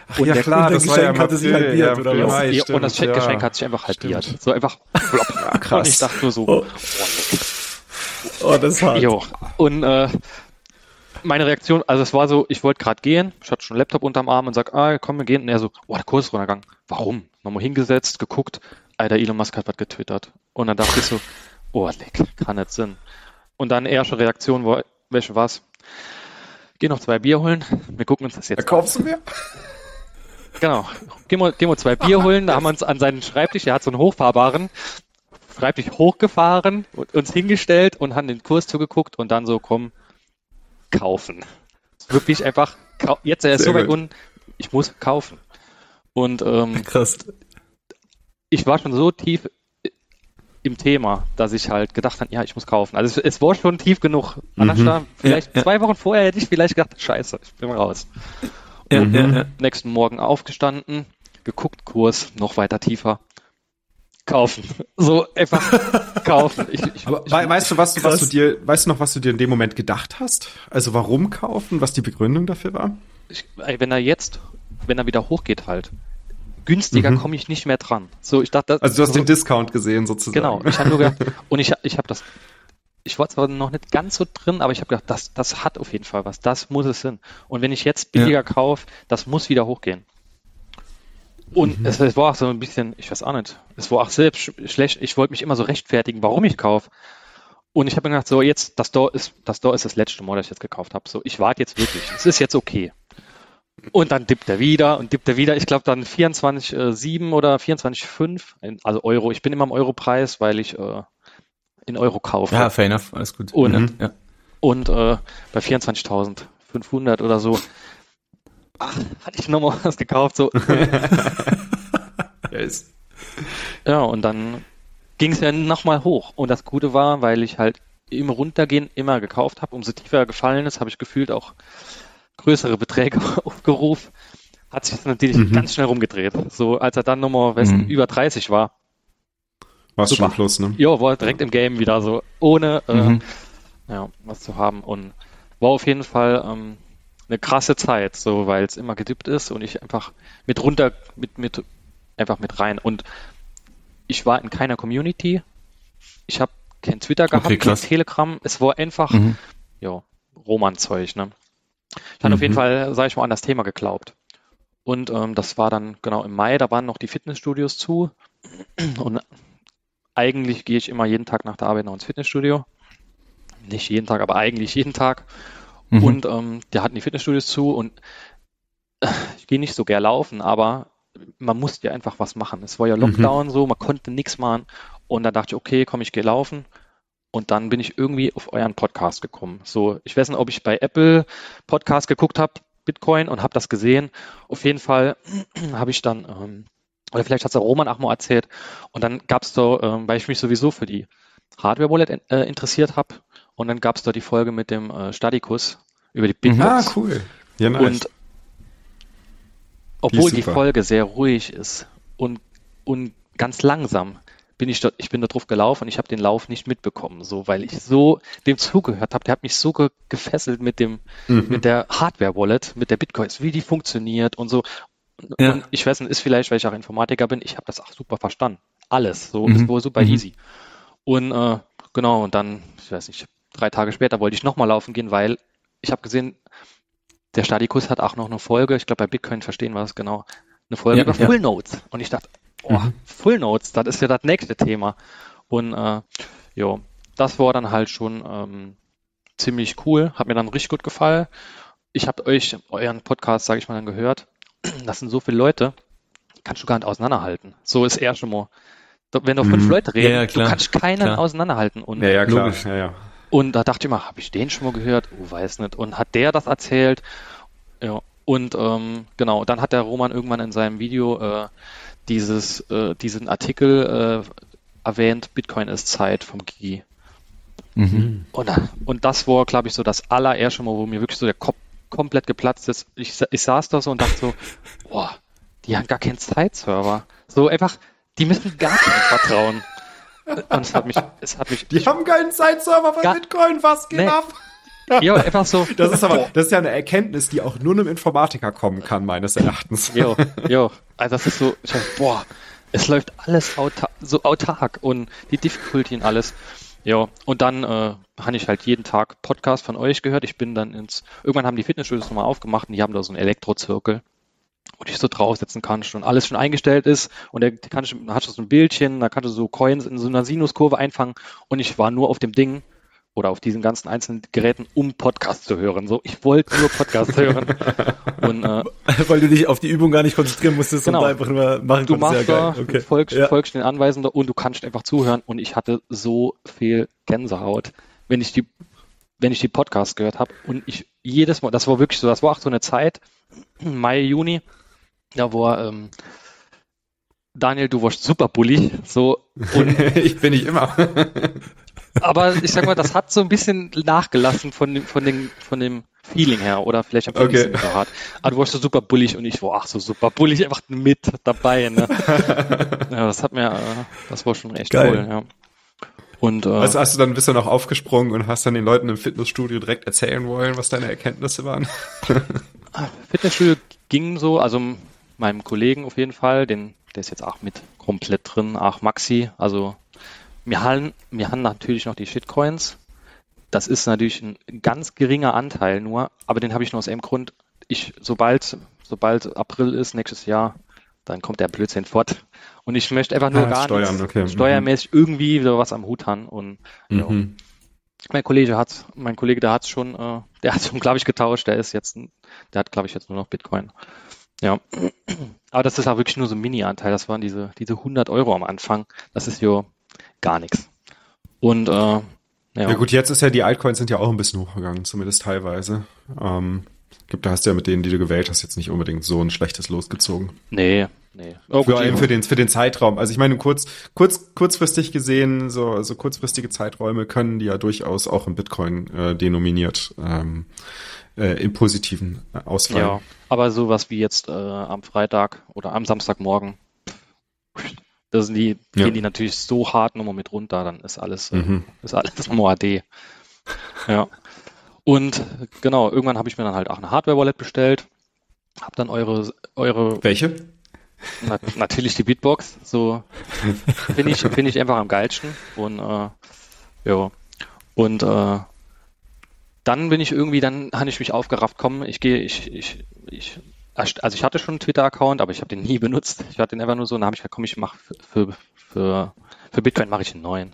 Ach, und ja, klar, das Geschenk hatte sich halbiert, ja, oder was? Ja, stimmt, und das Geschenk ja. hat sich einfach halbiert. Stimmt. So einfach, ja, krass. Und ich dachte nur so, oh. Oh, Oh, das ist hart. Jo. Und äh, meine Reaktion, also es war so, ich wollte gerade gehen, ich hatte schon einen Laptop unterm Arm und sag, ah, komm, wir gehen. Und er so, oh, der Kurs ist runtergegangen. Warum? Nochmal hingesetzt, geguckt, Alter, Elon Musk hat was getwittert. Und dann dachte ich so, oh, leck, kann nicht Sinn. Und dann erste Reaktion war, welche war's? Geh noch zwei Bier holen, wir gucken uns das jetzt an. Kaufst du mir? Genau. Gehen wir, gehen wir zwei Bier holen, da haben wir uns an seinen Schreibtisch, er hat so einen hochfahrbaren, Schreibtisch hochgefahren und uns hingestellt und haben den Kurs zugeguckt und dann so, komm, kaufen. Wirklich einfach, jetzt er ist Sehr so weit unten, ich muss kaufen. Und ähm, Krass. ich war schon so tief im Thema, dass ich halt gedacht habe, ja, ich muss kaufen. Also es, es war schon tief genug. Mhm. vielleicht ja, zwei Wochen vorher hätte ich vielleicht gedacht, scheiße, ich bin raus. Ja, und ja, nächsten Morgen aufgestanden, geguckt, Kurs noch weiter tiefer kaufen. So einfach kaufen. Ich, ich, Aber ich, weißt du, was, was du dir, weißt du noch, was du dir in dem Moment gedacht hast? Also warum kaufen? Was die Begründung dafür war? wenn er jetzt, wenn er wieder hochgeht halt, günstiger mhm. komme ich nicht mehr dran. So, ich dachte, das, also du hast so, den Discount gesehen sozusagen. Genau. Ich habe nur gedacht, und ich, ich habe das, ich war zwar noch nicht ganz so drin, aber ich habe gedacht, das, das hat auf jeden Fall was. Das muss es sein. Und wenn ich jetzt billiger ja. kaufe, das muss wieder hochgehen. Und mhm. es, es, war auch so ein bisschen, ich weiß auch nicht, es war auch selbst schlecht, ich wollte mich immer so rechtfertigen, warum ich kaufe. Und ich habe mir gedacht, so jetzt, das Door ist, das Door ist das letzte Mal, das ich jetzt gekauft habe. So, ich warte jetzt wirklich. Es ist jetzt okay. Und dann dippt er wieder und dippt er wieder. Ich glaube dann 24,7 oder 24,5, also Euro. Ich bin immer im Europreis, weil ich äh, in Euro kaufe. Ja, fair enough, alles gut. Und, mhm. ja. und äh, bei 24.500 oder so ach, hatte ich nochmal was gekauft, so. yes. Ja, und dann ging es ja nochmal hoch. Und das Gute war, weil ich halt im Runtergehen immer gekauft habe, umso tiefer gefallen ist, habe ich gefühlt auch größere Beträge aufgerufen. Hat sich natürlich mhm. ganz schnell rumgedreht. So, als er dann nochmal mhm. über 30 war. War schon Plus, ne? Ja, war direkt im Game wieder so, ohne äh, mhm. ja, was zu haben. Und war auf jeden Fall ähm, eine krasse Zeit, so weil es immer gedippt ist und ich einfach mit runter, mit, mit einfach mit rein. Und ich war in keiner Community. Ich habe kein Twitter gehabt, okay, kein Telegram. Es war einfach, mhm. ja, Roman-Zeug, ne? Ich hatte mhm. auf jeden mhm. Fall, sag ich mal, an das Thema geglaubt. Und ähm, das war dann genau im Mai, da waren noch die Fitnessstudios zu. Und eigentlich gehe ich immer jeden Tag nach der Arbeit noch ins Fitnessstudio. Nicht jeden Tag, aber eigentlich jeden Tag. Mhm. Und ähm, der hatten die Fitnessstudios zu und äh, ich gehe nicht so gern laufen, aber man musste ja einfach was machen. Es war ja mhm. Lockdown mhm. so, man konnte nichts machen. Und da dachte ich, okay, komm, ich gehe laufen. Und dann bin ich irgendwie auf euren Podcast gekommen. So, ich weiß nicht, ob ich bei Apple Podcast geguckt habe, Bitcoin, und habe das gesehen. Auf jeden Fall habe ich dann, ähm, oder vielleicht hat es der Roman auch mal erzählt. Und dann gab es da, ähm, weil ich mich sowieso für die Hardware-Wallet äh, interessiert habe, und dann gab es da die Folge mit dem äh, Stadikus über die Bitbox. Ah, cool. Ja, nice. Und obwohl die, die Folge sehr ruhig ist und, und ganz langsam, bin ich dort, ich bin da drauf gelaufen und ich habe den Lauf nicht mitbekommen, so, weil ich so dem zugehört habe. Der hat mich so ge gefesselt mit dem, mhm. mit der Hardware-Wallet, mit der Bitcoins, wie die funktioniert und so. Ja. Und ich weiß nicht, ist vielleicht, weil ich auch Informatiker bin, ich habe das auch super verstanden. Alles, so, mhm. ist wohl super mhm. easy. Und äh, genau, und dann, ich weiß nicht, drei Tage später wollte ich nochmal laufen gehen, weil ich habe gesehen, der Stadikus hat auch noch eine Folge, ich glaube bei Bitcoin verstehen wir das genau, eine Folge ja, über ja. Full Notes. Und ich dachte, oh, mhm. Full Notes, das ist ja das nächste Thema. Und äh, ja, das war dann halt schon ähm, ziemlich cool, hat mir dann richtig gut gefallen. Ich habe euch, euren Podcast, sage ich mal, dann gehört. Das sind so viele Leute, kannst du gar nicht auseinanderhalten. So ist er schon mal. Wenn du fünf mhm. Leute reden, ja, ja, du kannst keinen klar. auseinanderhalten. Und ja, ja, klar. Ja, ja. Und da dachte ich mal, habe ich den schon mal gehört? Oh, weiß nicht. Und hat der das erzählt? Ja. Und ähm, genau, dann hat der Roman irgendwann in seinem Video äh, dieses, äh, diesen Artikel äh, erwähnt, Bitcoin ist Zeit vom Gigi. Mhm. Und, und das war, glaube ich, so das allererste Mal, wo mir wirklich so der Kopf komplett geplatzt ist. Ich, ich saß da so und dachte so, boah, die haben gar keinen Zeitserver. So einfach, die müssen gar kein Vertrauen. Und es hat mich, es hat mich. Die ich, haben keinen Zeitserver von Bitcoin, was geht nee. ab? Ja, einfach so. Das ist aber, das ist ja eine Erkenntnis, die auch nur einem Informatiker kommen kann, meines Erachtens. Jo, jo. Also das ist so, ich dachte, boah, es läuft alles autar so autark und die Difficulty und alles. Ja, und dann äh, habe ich halt jeden Tag Podcast von euch gehört. Ich bin dann ins, irgendwann haben die Fitnessstudios nochmal aufgemacht und die haben da so einen Elektrozirkel wo dich so draufsetzen kannst und alles schon eingestellt ist und da kannst du, hast du so ein Bildchen, da kannst du so Coins in so einer Sinuskurve einfangen und ich war nur auf dem Ding oder auf diesen ganzen einzelnen Geräten, um Podcast zu hören. So, ich wollte nur Podcast hören. Und, äh, Weil du dich auf die Übung gar nicht konzentrieren musstest genau. und einfach nur machen Du machst da, okay. folgst, ja. folgst den Anweisenden und du kannst einfach zuhören und ich hatte so viel Gänsehaut, wenn ich die, wenn ich die Podcast gehört habe und ich jedes Mal, das war wirklich so, das war auch so eine Zeit, Mai, Juni, ja, wo er, ähm, Daniel, du warst super bullig, so. Und, ich bin nicht immer. aber ich sag mal, das hat so ein bisschen nachgelassen von dem, von dem, von dem Feeling her, oder vielleicht habe ich okay. ein bisschen hart. Aber du warst so super bullig und ich war, ach so super bullig, einfach mit dabei, ne? ja, das hat mir, äh, das war schon echt Geil. cool, ja. Und, äh, also hast du dann bist du noch aufgesprungen und hast dann den Leuten im Fitnessstudio direkt erzählen wollen, was deine Erkenntnisse waren? Fitnessstudio ging so, also meinem Kollegen auf jeden Fall, den, der ist jetzt auch mit komplett drin, auch Maxi. Also wir haben, wir haben natürlich noch die Shitcoins. Das ist natürlich ein ganz geringer Anteil nur, aber den habe ich nur aus einem Grund. Ich, sobald, sobald April ist, nächstes Jahr, dann kommt der Blödsinn fort. Und ich möchte einfach nur ah, gar steuern, nichts, okay. steuermäßig mhm. irgendwie wieder was am Hut haben. Und mhm. ja. mein Kollege hat, mein Kollege, der hat schon, äh, der hat schon, glaube ich, getauscht. Der ist jetzt, der hat, glaube ich, jetzt nur noch Bitcoin. Ja. Aber das ist auch wirklich nur so ein Mini-Anteil. Das waren diese, diese 100 Euro am Anfang. Das ist ja gar nichts. Und, äh, ja. Ja gut, jetzt ist ja, die Altcoins sind ja auch ein bisschen hochgegangen, zumindest teilweise. Ähm, gibt, da hast du ja mit denen, die du gewählt hast, jetzt nicht unbedingt so ein schlechtes losgezogen. Nee, nee. Oh, für, für den, für den Zeitraum. Also ich meine, kurz, kurz, kurzfristig gesehen, so, so kurzfristige Zeiträume können die ja durchaus auch im Bitcoin äh, denominiert ähm, äh, im positiven Ausfall. Ja, aber sowas wie jetzt äh, am Freitag oder am Samstagmorgen, da sind die, ja. gehen die natürlich so hart nochmal mit runter, dann ist alles, äh, mhm. ist alles nochmal AD. Ja. Und genau, irgendwann habe ich mir dann halt auch eine Hardware-Wallet bestellt, habe dann eure, eure. Welche? Na, natürlich die Beatbox. So finde ich, finde ich einfach am geilsten. Und äh, ja. Und äh, dann bin ich irgendwie, dann habe ich mich aufgerafft, komm, ich gehe, ich, ich, ich, also ich hatte schon einen Twitter-Account, aber ich habe den nie benutzt. Ich hatte den einfach nur so, und dann habe ich gesagt, komm, ich mache für, für, für Bitcoin mache ich einen neuen.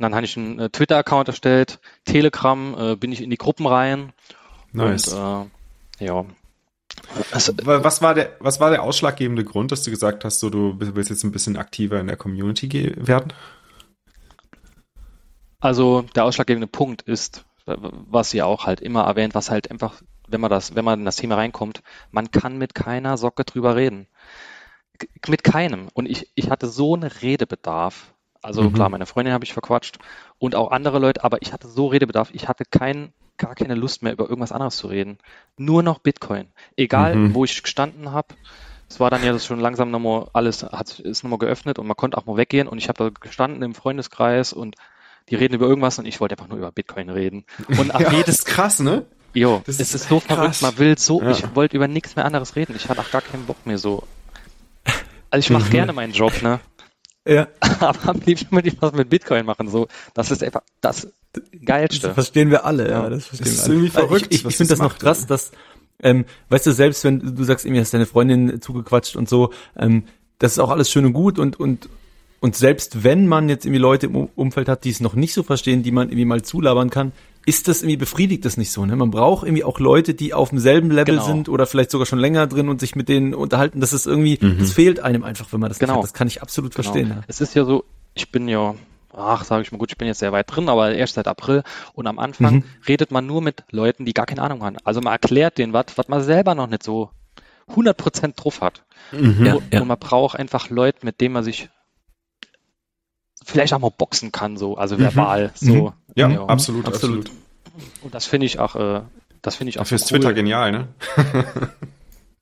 Und dann habe ich einen äh, Twitter-Account erstellt, Telegram, äh, bin ich in die Gruppen rein. Nice. Und, äh, ja. Also, was war der, was war der ausschlaggebende Grund, dass du gesagt hast, so du willst jetzt ein bisschen aktiver in der Community werden? Also der ausschlaggebende Punkt ist, was ihr auch halt immer erwähnt, was halt einfach, wenn man das, wenn man in das Thema reinkommt, man kann mit keiner Socke drüber reden. Mit keinem. Und ich, ich hatte so einen Redebedarf. Also mhm. klar, meine Freundin habe ich verquatscht und auch andere Leute, aber ich hatte so Redebedarf, ich hatte kein, gar keine Lust mehr über irgendwas anderes zu reden. Nur noch Bitcoin. Egal, mhm. wo ich gestanden habe. Es war dann ja schon langsam nochmal alles, hat, ist nochmal geöffnet und man konnte auch mal weggehen und ich habe da gestanden im Freundeskreis und die reden über irgendwas und ich wollte einfach nur über Bitcoin reden. Und ab ja, jedes ist krass, ne? Jo, das es ist, so krass. verrückt, man will so, ja. ich wollte über nichts mehr anderes reden. Ich hatte auch gar keinen Bock mehr so. Also ich mache mhm. gerne meinen Job, ne? Ja. Aber am liebsten würde ich was mit Bitcoin machen, so. Das ist einfach das Geilste. Das verstehen wir alle, ja. Das verstehen das ist wir alle. irgendwie verrückt. Ich, ich, ich finde das noch krass, dass, ähm, weißt du, selbst wenn du sagst, irgendwie hast deine Freundin zugequatscht und so, ähm, das ist auch alles schön und gut und, und und selbst wenn man jetzt irgendwie Leute im Umfeld hat, die es noch nicht so verstehen, die man irgendwie mal zulabern kann, ist das irgendwie befriedigt das nicht so. Ne? Man braucht irgendwie auch Leute, die auf demselben Level genau. sind oder vielleicht sogar schon länger drin und sich mit denen unterhalten. Das ist irgendwie, mhm. das fehlt einem einfach, wenn man das genau. hat. Das kann ich absolut genau. verstehen. Ja. Es ist ja so, ich bin ja, ach, sage ich mal gut, ich bin jetzt sehr weit drin, aber erst seit April und am Anfang mhm. redet man nur mit Leuten, die gar keine Ahnung haben. Also man erklärt denen was, was man selber noch nicht so 100% drauf hat. Mhm. Und, ja. und man braucht einfach Leute, mit denen man sich vielleicht auch mal boxen kann, so, also mhm. verbal. So. Mhm. Ja, ja, absolut, absolut. Und das finde ich auch, äh, das finde ich auch. Dafür ist cool. Twitter genial, ne?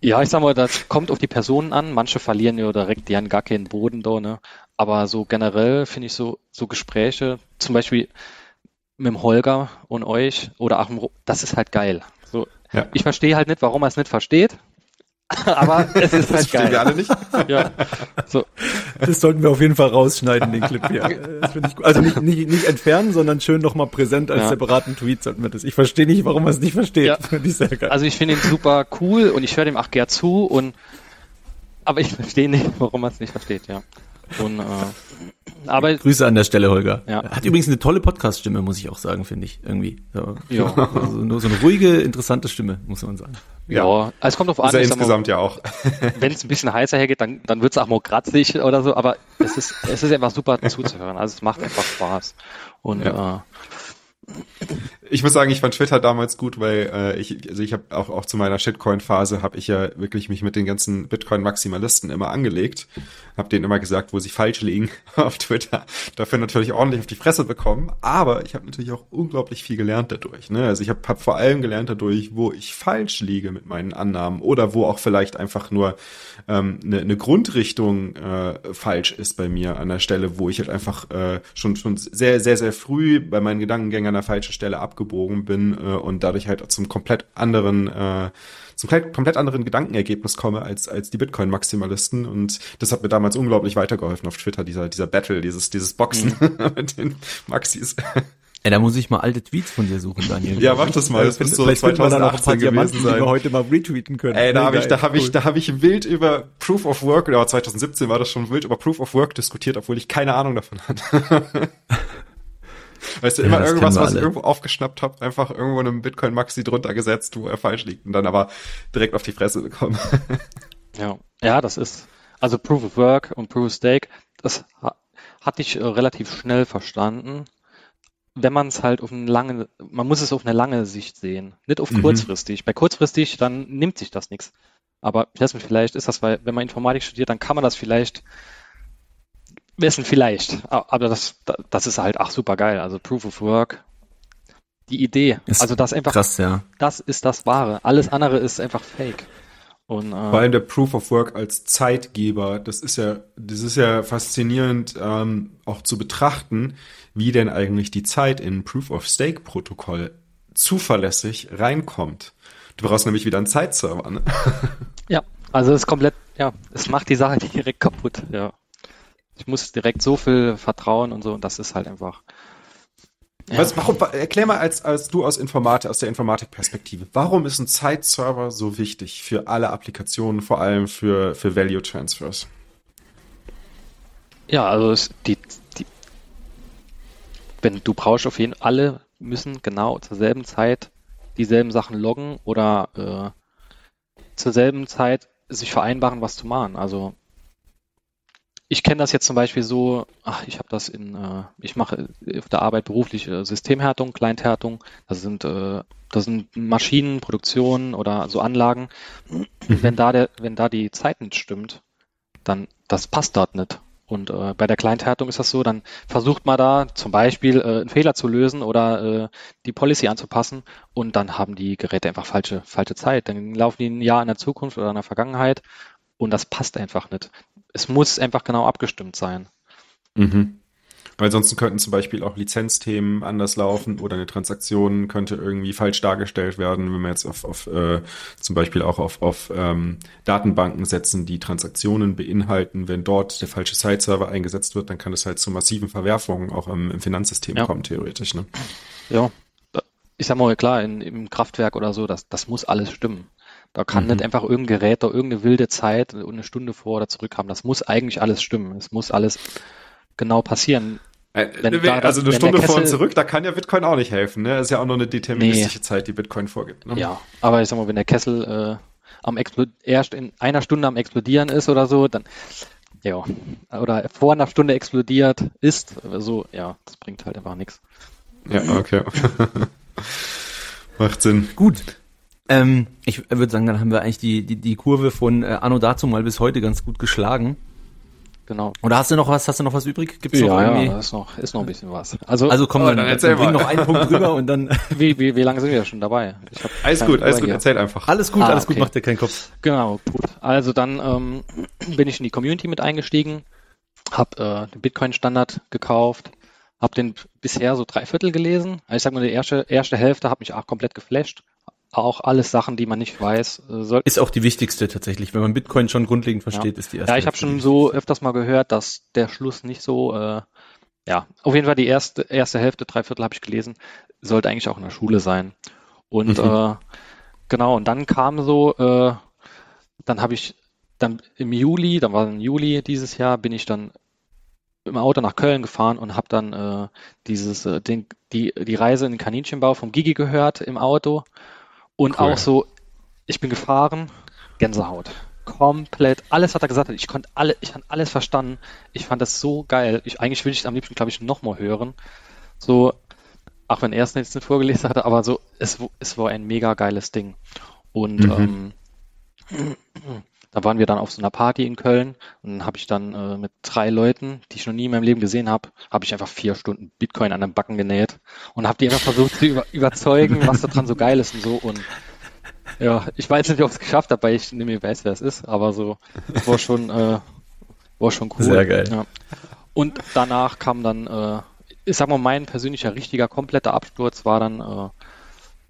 ja, ich sag mal, das kommt auf die Personen an. Manche verlieren ja direkt, die haben gar keinen Boden da, ne? Aber so generell finde ich so, so Gespräche, zum Beispiel mit dem Holger und euch oder auch, das ist halt geil. So, ja. ich verstehe halt nicht, warum er es nicht versteht. Aber es ist halt geil. wir alle nicht. ja. So. Das sollten wir auf jeden Fall rausschneiden, den Clip hier. Ich, also nicht, nicht, nicht entfernen, sondern schön nochmal präsent als ja. separaten Tweet sollten wir das. Ich verstehe nicht, warum er es nicht versteht. Ja. Ich sehr geil. Also ich finde ihn super cool und ich höre dem auch gern zu und aber ich verstehe nicht, warum er es nicht versteht, ja. Und, äh, aber Grüße an der Stelle, Holger. Ja. Hat übrigens eine tolle Podcast-Stimme, muss ich auch sagen, finde ich irgendwie. So, ja. Also nur so eine ruhige, interessante Stimme, muss man sagen. Ja, ja. Also es kommt auf an. Ist ja insgesamt mal, ja auch. Wenn es ein bisschen heißer hergeht, dann, dann wird es auch mal kratzig oder so, aber es ist, es ist einfach super zuzuhören. Also es macht einfach Spaß. Und ja. äh, ich muss sagen, ich fand Twitter damals gut, weil äh, ich, also ich habe auch, auch zu meiner Shitcoin-Phase habe ich ja wirklich mich mit den ganzen Bitcoin-Maximalisten immer angelegt, habe denen immer gesagt, wo sie falsch liegen auf Twitter. Dafür natürlich ordentlich auf die Fresse bekommen, aber ich habe natürlich auch unglaublich viel gelernt dadurch. Ne? Also ich habe hab vor allem gelernt dadurch, wo ich falsch liege mit meinen Annahmen oder wo auch vielleicht einfach nur ähm, eine, eine Grundrichtung äh, falsch ist bei mir an der Stelle, wo ich halt einfach äh, schon schon sehr sehr sehr früh bei meinen Gedankengängen an der falschen Stelle ab abgebogen bin äh, und dadurch halt zum komplett anderen äh, zum komplett anderen Gedankenergebnis komme als als die Bitcoin Maximalisten und das hat mir damals unglaublich weitergeholfen auf Twitter dieser dieser Battle dieses dieses Boxen mhm. mit den Maxis. Ey, da muss ich mal alte Tweets von dir suchen, Daniel. ja, mach das mal. Das müsste so 2018 gewesen sein. Die wir heute mal retweeten können. Ey, da habe ich, da habe ich, da habe ich wild über Proof of Work, oder 2017 war das schon wild über Proof of Work diskutiert, obwohl ich keine Ahnung davon hatte. Weißt du, immer ja, irgendwas, was ich irgendwo aufgeschnappt habe, einfach irgendwo einem Bitcoin Maxi drunter gesetzt, wo er falsch liegt und dann aber direkt auf die Fresse bekommen. ja, ja, das ist, also Proof of Work und Proof of Stake, das hatte ich äh, relativ schnell verstanden. Wenn man es halt auf eine lange, man muss es auf eine lange Sicht sehen, nicht auf mhm. kurzfristig. Bei kurzfristig, dann nimmt sich das nichts. Aber ich weiß nicht, vielleicht ist das, weil wenn man Informatik studiert, dann kann man das vielleicht wissen, vielleicht. Aber das, das ist halt, ach, super geil. Also Proof of Work, die Idee. Ist also das einfach, krass, ja. das ist das Wahre. Alles andere ist einfach Fake. Und, äh, Vor allem der Proof of Work als Zeitgeber, das ist ja, das ist ja faszinierend ähm, auch zu betrachten, wie denn eigentlich die Zeit in Proof of Stake Protokoll zuverlässig reinkommt. Du brauchst nämlich wieder einen Zeitserver, ne? Ja, also es ist komplett, ja, es macht die Sache direkt kaputt, ja. Ich muss direkt so viel vertrauen und so, und das ist halt einfach. Ja. Was, warum, erklär mal als, als du aus Informatik, aus der Informatikperspektive, warum ist ein Zeitserver so wichtig für alle Applikationen, vor allem für, für Value Transfers? Ja, also es, die, die, wenn du brauchst auf jeden Fall, alle müssen genau zur selben Zeit dieselben Sachen loggen oder äh, zur selben Zeit sich vereinbaren, was zu machen. Also ich kenne das jetzt zum Beispiel so, ach, ich habe das in, äh, ich mache auf der Arbeit beruflich äh, Systemhärtung, Kleinthärtung, das sind, äh, das sind Maschinen, Produktionen oder so Anlagen. Mhm. Wenn da der, wenn da die Zeit nicht stimmt, dann das passt dort nicht. Und äh, bei der Kleinthärtung ist das so, dann versucht man da zum Beispiel äh, einen Fehler zu lösen oder äh, die Policy anzupassen und dann haben die Geräte einfach falsche, falsche Zeit. Dann laufen die ein Jahr in der Zukunft oder in der Vergangenheit und das passt einfach nicht. Es muss einfach genau abgestimmt sein. Mhm. Weil sonst könnten zum Beispiel auch Lizenzthemen anders laufen oder eine Transaktion könnte irgendwie falsch dargestellt werden, wenn wir jetzt auf, auf äh, zum Beispiel auch auf, auf ähm, Datenbanken setzen, die Transaktionen beinhalten. Wenn dort der falsche Site-Server eingesetzt wird, dann kann es halt zu massiven Verwerfungen auch im, im Finanzsystem ja. kommen, theoretisch. Ne? Ja, ich sag mal klar, in, im Kraftwerk oder so, das, das muss alles stimmen. Da kann mhm. nicht einfach irgendein Gerät da irgendeine wilde Zeit und eine Stunde vor oder zurück haben. Das muss eigentlich alles stimmen. Es muss alles genau passieren. Äh, wenn da, also eine Stunde Kessel, vor und zurück, da kann ja Bitcoin auch nicht helfen. Ne? Das ist ja auch nur eine deterministische nee. Zeit, die Bitcoin vorgibt. Ne? Ja, aber ich sag mal, wenn der Kessel äh, am erst in einer Stunde am explodieren ist oder so, dann ja, oder vor einer Stunde explodiert ist, so, ja, das bringt halt einfach nichts. Ja, okay. Macht Sinn. Gut. Ähm, ich würde sagen, dann haben wir eigentlich die, die, die Kurve von äh, Anno dazu mal bis heute ganz gut geschlagen. Genau. Oder hast du noch was, hast du noch was übrig? Gibt's ja, noch irgendwie? ja, ist noch, ist noch ein bisschen was. Also, also komm, oh, dann, dann, dann bring noch einen Punkt drüber und dann. Wie, wie, wie lange sind wir schon dabei? alles gut, alles gut, erzähl einfach. Alles gut, ah, alles okay. gut, mach dir keinen Kopf. Genau, gut. Also dann ähm, bin ich in die Community mit eingestiegen, hab äh, den Bitcoin-Standard gekauft, hab den bisher so drei Viertel gelesen. Also ich sag mal, die erste, erste Hälfte hat mich auch komplett geflasht auch alles Sachen, die man nicht weiß. Äh, soll ist auch die wichtigste tatsächlich. Wenn man Bitcoin schon grundlegend versteht, ja. ist die erste. Ja, ich habe schon so öfters mal gehört, dass der Schluss nicht so, äh, ja, auf jeden Fall die erste, erste Hälfte, drei Viertel habe ich gelesen, sollte eigentlich auch in der Schule sein. Und mhm. äh, genau, und dann kam so, äh, dann habe ich dann im Juli, dann war im Juli dieses Jahr, bin ich dann im Auto nach Köln gefahren und habe dann äh, dieses äh, den, die die Reise in den Kaninchenbau vom Gigi gehört im Auto und cool. auch so, ich bin gefahren, Gänsehaut. Komplett, alles, was er gesagt hat. Ich konnte alle, ich habe alles verstanden. Ich fand das so geil. Ich, eigentlich würde ich es am liebsten, glaube ich, nochmal hören. So, auch wenn er es jetzt nicht vorgelesen hatte, aber so, es, es war ein mega geiles Ding. Und mhm. ähm, da waren wir dann auf so einer Party in Köln und dann habe ich dann äh, mit drei Leuten, die ich noch nie in meinem Leben gesehen habe, habe ich einfach vier Stunden Bitcoin an den Backen genäht und habe die einfach versucht zu über überzeugen, was daran so geil ist und so. Und ja, ich weiß nicht, ob ich es geschafft habe, weil ich nicht mehr weiß, wer es ist, aber so war schon, äh, war schon cool. Sehr geil. Ja. Und danach kam dann, äh, ich sag mal, mein persönlicher richtiger kompletter Absturz war dann, äh,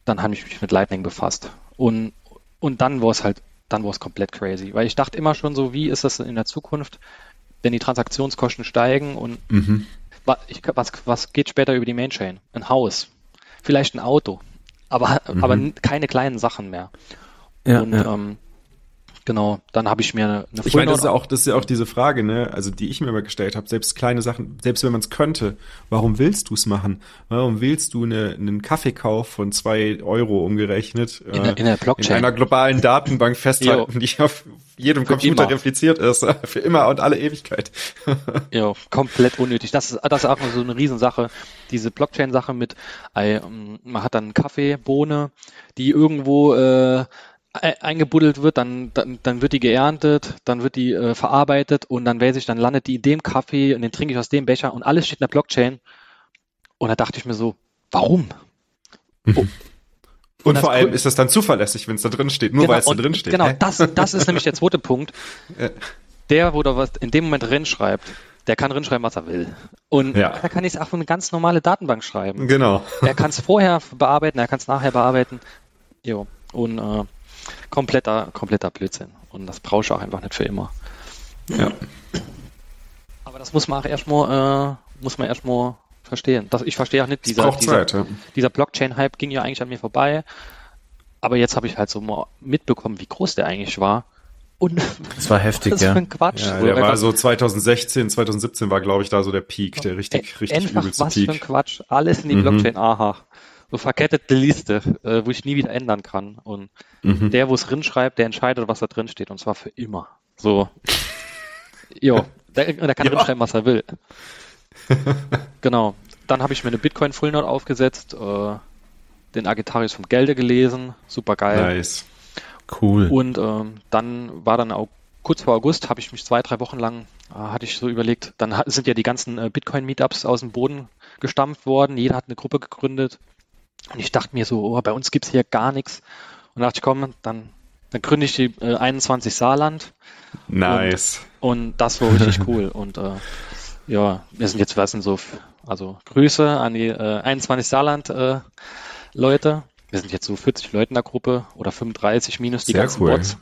dann habe ich mich mit Lightning befasst. Und, und dann war es halt dann war es komplett crazy. Weil ich dachte immer schon so, wie ist das in der Zukunft, wenn die Transaktionskosten steigen und mhm. was, was, was geht später über die Mainchain? Ein Haus, vielleicht ein Auto, aber, mhm. aber keine kleinen Sachen mehr. Ja, und ja. Ähm, Genau, dann habe ich mir eine, eine Ich meine, das ist ja auch, das ist ja auch diese Frage, ne, also die ich mir immer gestellt habe. Selbst kleine Sachen, selbst wenn man es könnte, warum willst du es machen? Warum willst du eine, einen Kaffeekauf von zwei Euro umgerechnet in, äh, in, der Blockchain. in einer globalen Datenbank festhalten, die auf jedem für Computer immer. repliziert ist, für immer und alle Ewigkeit. ja, komplett unnötig. Das ist, das ist auch so eine Riesensache. Diese Blockchain-Sache mit, man hat dann Kaffee, Bohne, die irgendwo äh, eingebuddelt wird, dann, dann, dann wird die geerntet, dann wird die äh, verarbeitet und dann weiß ich, dann landet die in dem Kaffee und den trinke ich aus dem Becher und alles steht in der Blockchain. Und da dachte ich mir so, warum? Oh. Und, und vor allem ist das dann zuverlässig, wenn es da drin steht, nur genau, weil es da drin steht. Genau, das, das ist nämlich der zweite Punkt. Der, wo da was in dem Moment drin schreibt, der kann drin schreiben, was er will. Und ja. da kann ich es auch auf eine ganz normale Datenbank schreiben. Genau. Er kann es vorher bearbeiten, er kann es nachher bearbeiten. Jo. Und äh, kompletter, kompletter Blödsinn. Und das brauche ich auch einfach nicht für immer. Ja. Aber das muss man auch erstmal, äh, muss man erstmal verstehen. Das, ich verstehe auch nicht, dieser, dieser, ja. dieser Blockchain-Hype ging ja eigentlich an mir vorbei. Aber jetzt habe ich halt so mal mitbekommen, wie groß der eigentlich war. Und das war heftig, das ja. Für ein Quatsch. Ja, der war so 2016, 2017 war, glaube ich, da so der Peak, der richtig, richtig Einfach übelste was Peak. für ein Quatsch. Alles in die mhm. Blockchain, aha so verkettete Liste, äh, wo ich nie wieder ändern kann. Und mhm. der, wo es drin schreibt, der entscheidet, was da drin steht. Und zwar für immer. So. jo, der, der kann ja. drin schreiben, was er will. genau. Dann habe ich mir eine Bitcoin Full Note aufgesetzt, äh, den Agitarius vom Gelde gelesen. Super geil. Nice. Cool. Und ähm, dann war dann auch kurz vor August, habe ich mich zwei, drei Wochen lang, äh, hatte ich so überlegt, dann sind ja die ganzen äh, Bitcoin-Meetups aus dem Boden gestampft worden. Jeder hat eine Gruppe gegründet. Und ich dachte mir so, oh, bei uns gibt es hier gar nichts. Und dachte ich, komm, dann, dann gründe ich die äh, 21 Saarland. Nice. Und, und das war richtig cool. Und äh, ja, wir sind jetzt, was sind so, also Grüße an die äh, 21 Saarland äh, Leute. Wir sind jetzt so 40 Leute in der Gruppe oder 35 minus die Sehr ganzen cool. Bots.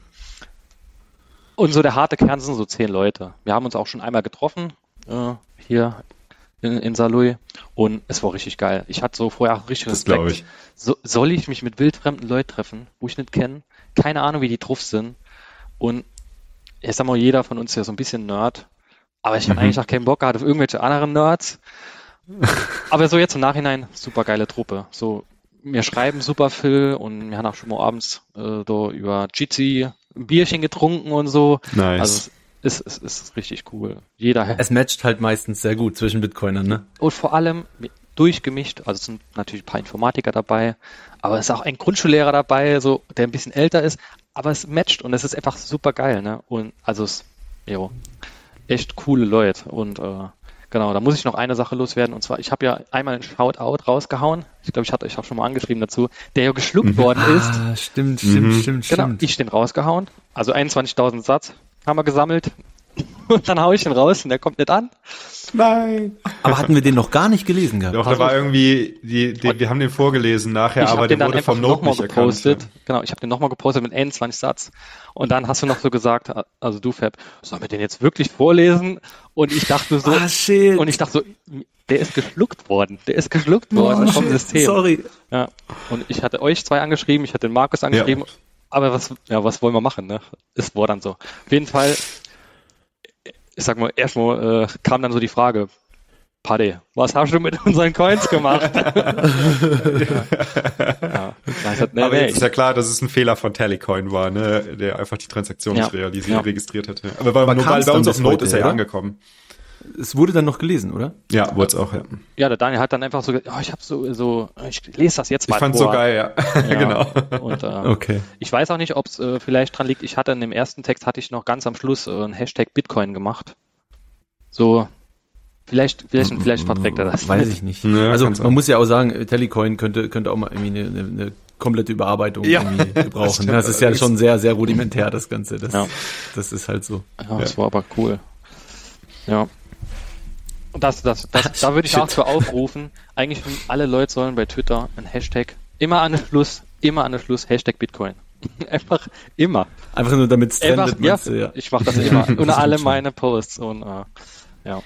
Und so der harte Kern sind so 10 Leute. Wir haben uns auch schon einmal getroffen, äh, hier in, in Saarlouis und es war richtig geil. Ich hatte so vorher auch richtig Respekt. Das ich. So, soll ich mich mit wildfremden Leuten treffen, wo ich nicht kenne? Keine Ahnung, wie die drauf sind. Und ich sag mal, jeder von uns ist ja so ein bisschen Nerd. Aber ich mhm. habe eigentlich auch keinen Bock gehabt auf irgendwelche anderen Nerds. aber so jetzt im Nachhinein, super geile Truppe. So, wir schreiben super viel und wir haben auch schon mal abends äh, da über Jitsi ein Bierchen getrunken und so. Nice. Also ist, ist, ist richtig cool. Jeder. Es matcht halt meistens sehr gut zwischen Bitcoinern, ne? Und vor allem durchgemischt, also es sind natürlich ein paar Informatiker dabei, aber es ist auch ein Grundschullehrer dabei, so, der ein bisschen älter ist, aber es matcht und es ist einfach super geil, ne? Und also es, jo, echt coole Leute. Und äh, genau, da muss ich noch eine Sache loswerden. Und zwar, ich habe ja einmal ein Shoutout rausgehauen. Ich glaube, ich hatte euch auch schon mal angeschrieben dazu, der ja geschluckt mhm. worden ist. Ah, stimmt, stimmt, mhm. stimmt, genau, stimmt. Ich den rausgehauen. Also 21.000 Satz haben wir gesammelt. Und dann hau ich ihn raus und der kommt nicht an. Nein. Aber hatten wir den noch gar nicht gelesen gehabt? Doch, der war irgendwie, die, die, wir haben den vorgelesen nachher, aber der wurde vom Note nicht gepostet. Erkannt, ja. Genau, ich habe den nochmal gepostet mit 21 Satz. Und dann hast du noch so gesagt, also du Fab, sollen wir den jetzt wirklich vorlesen? Und ich dachte so, ah, shit. und ich dachte so, der ist geschluckt worden. Der ist geschluckt worden oh, vom shit. System. Sorry. Ja. Und ich hatte euch zwei angeschrieben, ich hatte den Markus angeschrieben. Ja. Aber was, ja, was wollen wir machen, ne? Es war dann so. Auf jeden Fall, ich sag mal, erstmal äh, kam dann so die Frage, Paddy, was hast du mit unseren Coins gemacht? ja. Halt, nee, Aber nee, jetzt ist ja klar, dass es ein Fehler von Tallycoin war, ne? der einfach die Transaktion ja. nicht realisiert, ja. registriert hatte. Aber, Aber nur weil bei uns auf Note ist er ja angekommen. Es wurde dann noch gelesen, oder? Ja, wurde es auch, ja. Ja, der Daniel hat dann einfach so, oh, ich habe so, so, ich lese das jetzt mal. Ich fand's vor. so geil, ja. ja genau. Und, äh, okay. Ich weiß auch nicht, ob es äh, vielleicht dran liegt. Ich hatte in dem ersten Text hatte ich noch ganz am Schluss äh, ein Hashtag Bitcoin gemacht. So, Vielleicht, vielleicht, vielleicht verträgt er das. Weiß ich nicht. Ja, also man muss ja auch sagen, Telecoin könnte, könnte auch mal irgendwie eine, eine, eine komplette Überarbeitung ja, irgendwie gebrauchen. Das, das ist ja schon sehr, sehr rudimentär, das Ganze. Das, ja. das ist halt so. Ja, das war aber cool. Ja. Das, das, das, da würde ich Shit. auch zu aufrufen. Eigentlich alle Leute sollen bei Twitter ein Hashtag immer an den Schluss, immer an den Schluss Hashtag Bitcoin. Einfach immer. Einfach nur damit es trendet. Ja, ja, ich mache das immer. Unter alle meine Posts und äh, ja.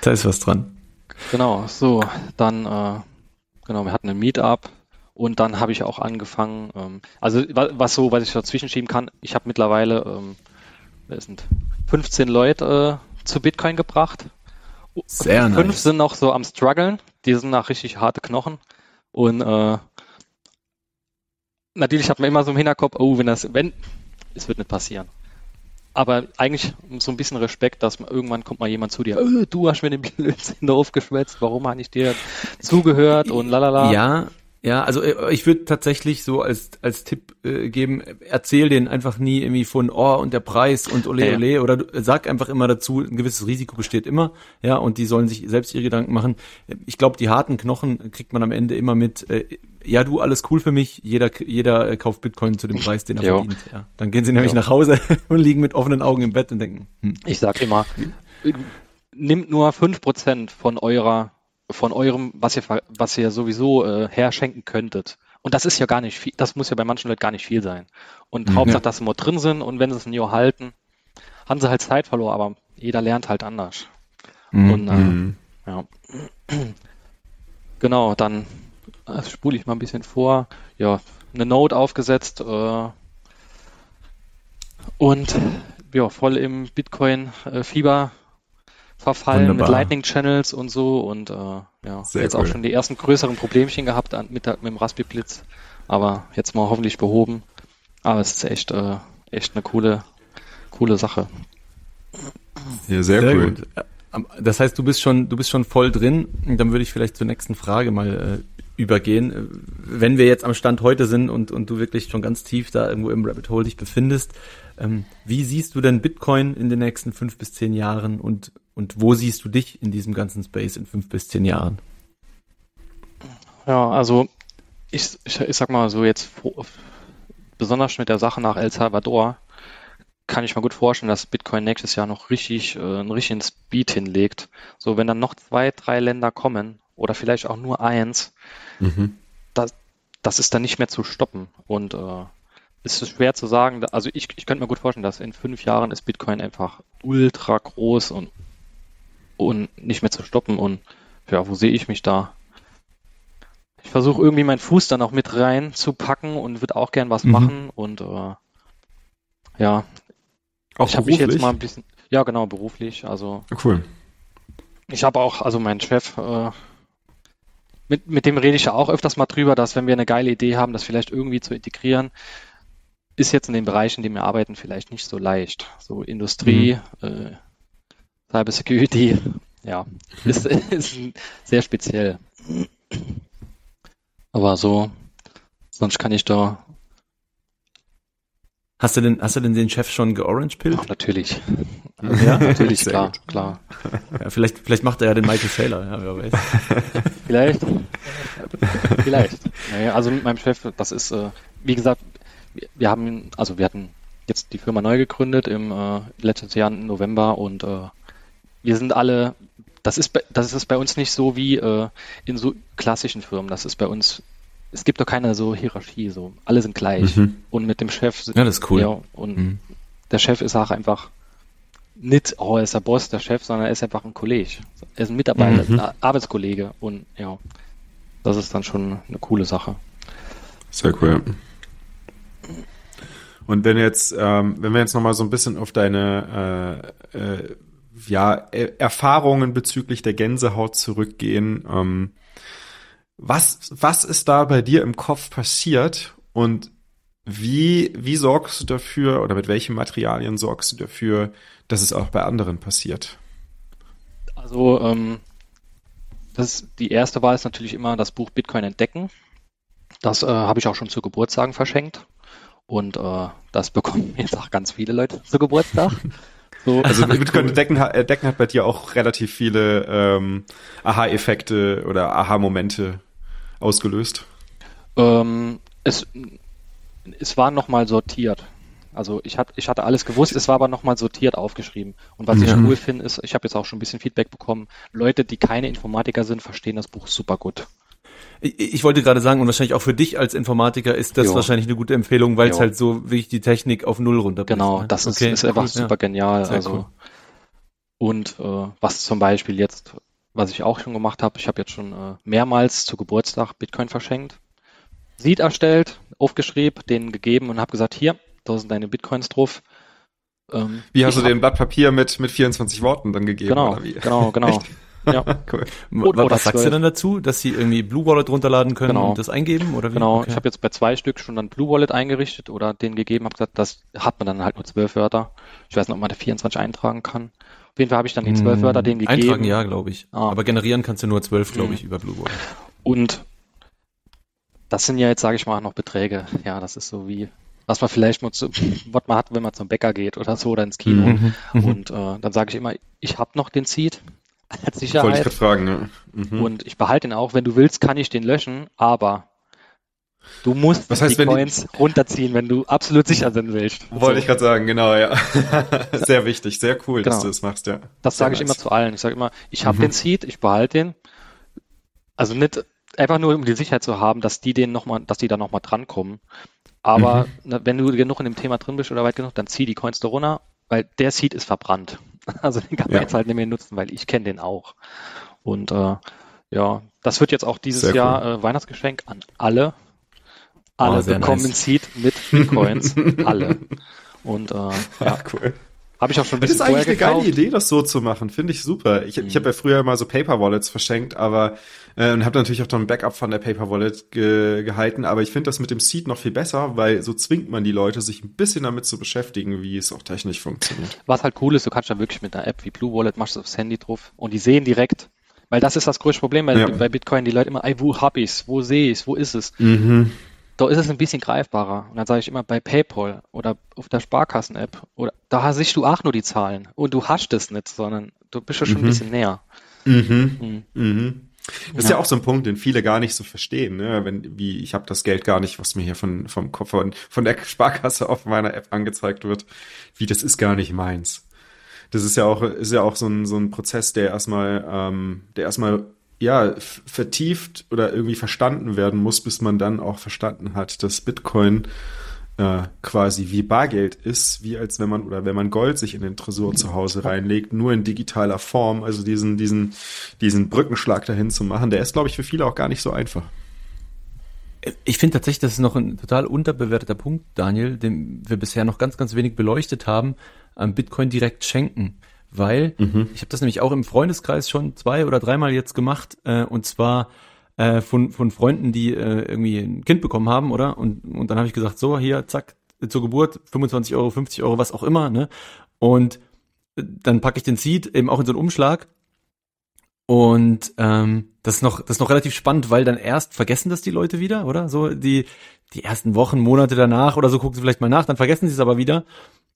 Da ist was dran. Genau, so, dann, äh, genau, wir hatten ein Meetup und dann habe ich auch angefangen, ähm, also was so, was ich dazwischen schieben kann, ich habe mittlerweile, ähm, es sind 15 Leute äh, zu Bitcoin gebracht sehr nice. Fünf sind noch so am struggeln. Die sind nach richtig harte Knochen. Und äh, natürlich hat man immer so im Hinterkopf, oh, wenn das, wenn, es wird nicht passieren. Aber eigentlich so ein bisschen Respekt, dass man, irgendwann kommt mal jemand zu dir, oh, du hast mir den Blödsinn aufgeschwätzt, warum habe ich dir zugehört und lalala. Ja, Ja, also äh, ich würde tatsächlich so als als Tipp äh, geben, erzähl den einfach nie irgendwie von oh und der Preis und ole ole ja. oder du, sag einfach immer dazu, ein gewisses Risiko besteht immer, ja, und die sollen sich selbst ihre Gedanken machen. Ich glaube, die harten Knochen kriegt man am Ende immer mit äh, ja, du alles cool für mich, jeder jeder äh, kauft Bitcoin zu dem Preis, den er jo. verdient, ja. Dann gehen sie nämlich jo. nach Hause und liegen mit offenen Augen im Bett und denken, hm. Ich sag immer, nimmt nur fünf Prozent von eurer von eurem, was ihr, was ihr sowieso äh, herschenken könntet. Und das ist ja gar nicht viel, das muss ja bei manchen Leuten gar nicht viel sein. Und mhm. Hauptsache, dass sie mal drin sind und wenn sie es ein Jahr halten, haben sie halt Zeit verloren, aber jeder lernt halt anders. Mhm. Und äh, mhm. ja. Genau, dann äh, spule ich mal ein bisschen vor. Ja, eine Note aufgesetzt äh, und ja, voll im Bitcoin-Fieber verfallen Wunderbar. mit Lightning Channels und so und äh, ja, Sehr jetzt cool. auch schon die ersten größeren Problemchen gehabt an, mit, mit dem Raspberry Blitz, aber jetzt mal hoffentlich behoben. Aber es ist echt, äh, echt eine coole, coole Sache. Ja, sehr, sehr cool. Gut. Das heißt, du bist schon, du bist schon voll drin. Und dann würde ich vielleicht zur nächsten Frage mal äh, übergehen. Wenn wir jetzt am Stand heute sind und, und du wirklich schon ganz tief da irgendwo im Rabbit Hole dich befindest, ähm, wie siehst du denn Bitcoin in den nächsten fünf bis zehn Jahren und, und wo siehst du dich in diesem ganzen Space in fünf bis zehn Jahren? Ja, also ich, ich, ich sag mal so jetzt besonders mit der Sache nach El Salvador kann ich mir gut vorstellen, dass Bitcoin nächstes Jahr noch richtig äh, einen richtigen Speed hinlegt. So, wenn dann noch zwei, drei Länder kommen oder vielleicht auch nur eins, mhm. das, das ist dann nicht mehr zu stoppen. Und äh, es ist schwer zu sagen, also ich, ich könnte mir gut vorstellen, dass in fünf Jahren ist Bitcoin einfach ultra groß und, und nicht mehr zu stoppen. Und ja, wo sehe ich mich da? Ich versuche irgendwie meinen Fuß dann auch mit rein zu packen und würde auch gern was mhm. machen. Und äh, ja, auch ich habe mich jetzt mal ein bisschen, ja genau, beruflich. Also cool. Ich habe auch, also mein Chef, äh, mit, mit dem rede ich ja auch öfters mal drüber, dass wenn wir eine geile Idee haben, das vielleicht irgendwie zu integrieren, ist jetzt in den Bereichen, in denen wir arbeiten, vielleicht nicht so leicht. So Industrie, mhm. äh, Cyber Security, ja, ist, ist sehr speziell. Aber so, sonst kann ich da. Hast du denn, hast du denn den Chef schon georange-pillt? Ja, natürlich. Ja, natürlich, klar, klar. Ja, vielleicht, vielleicht macht er ja den Michael Saylor, ja, wer weiß. vielleicht. vielleicht. Naja, also mit meinem Chef, das ist, äh, wie gesagt, wir haben, also wir hatten jetzt die Firma neu gegründet im äh, letzten Jahr im November und äh, wir sind alle, das ist, bei, das ist bei uns nicht so wie äh, in so klassischen Firmen. Das ist bei uns, es gibt doch keine so Hierarchie, so alle sind gleich. Mhm. Und mit dem Chef sind, ja, das ist cool. Ja, und mhm. der Chef ist auch einfach nicht, oh, er ist der Boss, der Chef, sondern er ist einfach ein Kollege. Er ist ein Mitarbeiter, mhm. ein Arbeitskollege und ja, das ist dann schon eine coole Sache. Sehr cool. Und wenn jetzt, ähm, wenn wir jetzt nochmal so ein bisschen auf deine äh, äh, ja, Erfahrungen bezüglich der Gänsehaut zurückgehen, ähm, was, was ist da bei dir im Kopf passiert und wie, wie sorgst du dafür oder mit welchen Materialien sorgst du dafür, dass es auch bei anderen passiert? Also, ähm, das, die erste Wahl ist natürlich immer das Buch Bitcoin entdecken. Das äh, habe ich auch schon zu Geburtstagen verschenkt. Und äh, das bekommen jetzt auch ganz viele Leute zu Geburtstag. So. Also Bitcoin entdecken, entdecken hat bei dir auch relativ viele ähm, Aha-Effekte oder Aha-Momente ausgelöst. Ähm, es, es war nochmal sortiert. Also ich, hat, ich hatte alles gewusst, es war aber nochmal sortiert aufgeschrieben. Und was ja. ich cool finde, ist, ich habe jetzt auch schon ein bisschen Feedback bekommen, Leute, die keine Informatiker sind, verstehen das Buch super gut. Ich, ich wollte gerade sagen, und wahrscheinlich auch für dich als Informatiker ist das jo. wahrscheinlich eine gute Empfehlung, weil es halt so wirklich die Technik auf Null runterbringt. Genau, ne? das okay. ist, ist einfach super ja. genial. Sehr also cool. Und äh, was zum Beispiel jetzt, was ich auch schon gemacht habe, ich habe jetzt schon äh, mehrmals zu Geburtstag Bitcoin verschenkt. Seed erstellt, aufgeschrieben, denen gegeben und habe gesagt, hier, da sind deine Bitcoins drauf. Ähm, wie hast du den Blatt Papier mit, mit 24 Worten dann gegeben? Genau, genau, genau. Echt? Ja. cool. Und, was sagst du denn dazu, dass sie irgendwie Blue Wallet runterladen können genau. und das eingeben oder wie? Genau, okay. ich habe jetzt bei zwei Stück schon dann Blue Wallet eingerichtet oder den gegeben, habe gesagt, das hat man dann halt nur zwölf Wörter. Ich weiß nicht, ob man da 24 eintragen kann. Auf jeden Fall habe ich dann die zwölf hm, Wörter denen gegeben. Eintragen ja, glaube ich. Ah. Aber generieren kannst du nur zwölf, glaube hm. ich, über Blue Wallet. Und das sind ja jetzt, sage ich mal, noch Beträge. Ja, das ist so wie, was man vielleicht mal zu, was man hat, wenn man zum Bäcker geht oder so oder ins Kino. Mhm, mhm. und äh, dann sage ich immer, ich habe noch den Seed als Sicherheit. Wollte ich gerade fragen, ja. Mhm. Und ich behalte den auch. Wenn du willst, kann ich den löschen, aber Du musst Was heißt, die Coins die... runterziehen, wenn du absolut sicher sein willst. Wollte so. ich gerade sagen, genau, ja. sehr wichtig, sehr cool, genau. dass du das machst, ja. Das sage ich nice. immer zu allen. Ich sage immer, ich habe mhm. den Seed, ich behalte den. Also nicht einfach nur, um die Sicherheit zu haben, dass die den noch mal, dass die da nochmal drankommen. Aber mhm. wenn du genug in dem Thema drin bist oder weit genug, dann zieh die Coins da runter, weil der Seed ist verbrannt. Also den kann man ja. jetzt halt nicht mehr nutzen, weil ich kenne den auch. Und äh, ja, das wird jetzt auch dieses Sehr Jahr äh, Weihnachtsgeschenk an alle. Alle oh, bekommen nice. Seed mit Bitcoins. alle. Und äh, ja, cool. Habe ich auch schon ein bisschen Das ist eigentlich eine gekauft. geile Idee, das so zu machen. Finde ich super. Ich, mhm. ich habe ja früher mal so Paper Wallets verschenkt, aber äh, und habe natürlich auch dann ein Backup von der Paper Wallet ge gehalten. Aber ich finde das mit dem Seed noch viel besser, weil so zwingt man die Leute, sich ein bisschen damit zu beschäftigen, wie es auch technisch funktioniert. Was halt cool ist, du kannst dann wirklich mit einer App wie Blue Wallet machst du aufs Handy drauf und die sehen direkt, weil das ist das größte Problem bei, ja. bei Bitcoin. Die Leute immer, ey, wo hab ich's? Wo sehe ich's? Wo ist es? Mhm da ist es ein bisschen greifbarer. Und dann sage ich immer bei PayPal oder auf der Sparkassen-App oder da siehst du auch nur die Zahlen und du hast es nicht, sondern du bist ja schon mhm. ein bisschen näher. Mhm. Mhm. mhm. Das ist ja. ja. auch so ein Punkt, den viele gar nicht so verstehen. Ne? Wenn, wie ich habe das Geld gar nicht, was mir hier von vom Kopf von, von der Sparkasse auf meiner App angezeigt wird, wie das ist gar nicht meins. Das ist ja auch ist ja auch so ein so ein Prozess, der erstmal ähm, der erstmal ja, vertieft oder irgendwie verstanden werden muss, bis man dann auch verstanden hat, dass Bitcoin äh, quasi wie Bargeld ist, wie als wenn man oder wenn man Gold sich in den Tresor zu Hause reinlegt, nur in digitaler Form, also diesen, diesen, diesen Brückenschlag dahin zu machen, der ist, glaube ich, für viele auch gar nicht so einfach. Ich finde tatsächlich, das ist noch ein total unterbewerteter Punkt, Daniel, den wir bisher noch ganz, ganz wenig beleuchtet haben, am Bitcoin direkt schenken weil mhm. ich habe das nämlich auch im Freundeskreis schon zwei oder dreimal jetzt gemacht äh, und zwar äh, von von Freunden, die äh, irgendwie ein Kind bekommen haben, oder? Und und dann habe ich gesagt, so hier, zack, zur Geburt 25 Euro, 50 Euro, was auch immer, ne? Und dann packe ich den Seed eben auch in so einen Umschlag und ähm, das ist noch das ist noch relativ spannend, weil dann erst vergessen das die Leute wieder, oder? So die die ersten Wochen, Monate danach oder so gucken sie vielleicht mal nach, dann vergessen sie es aber wieder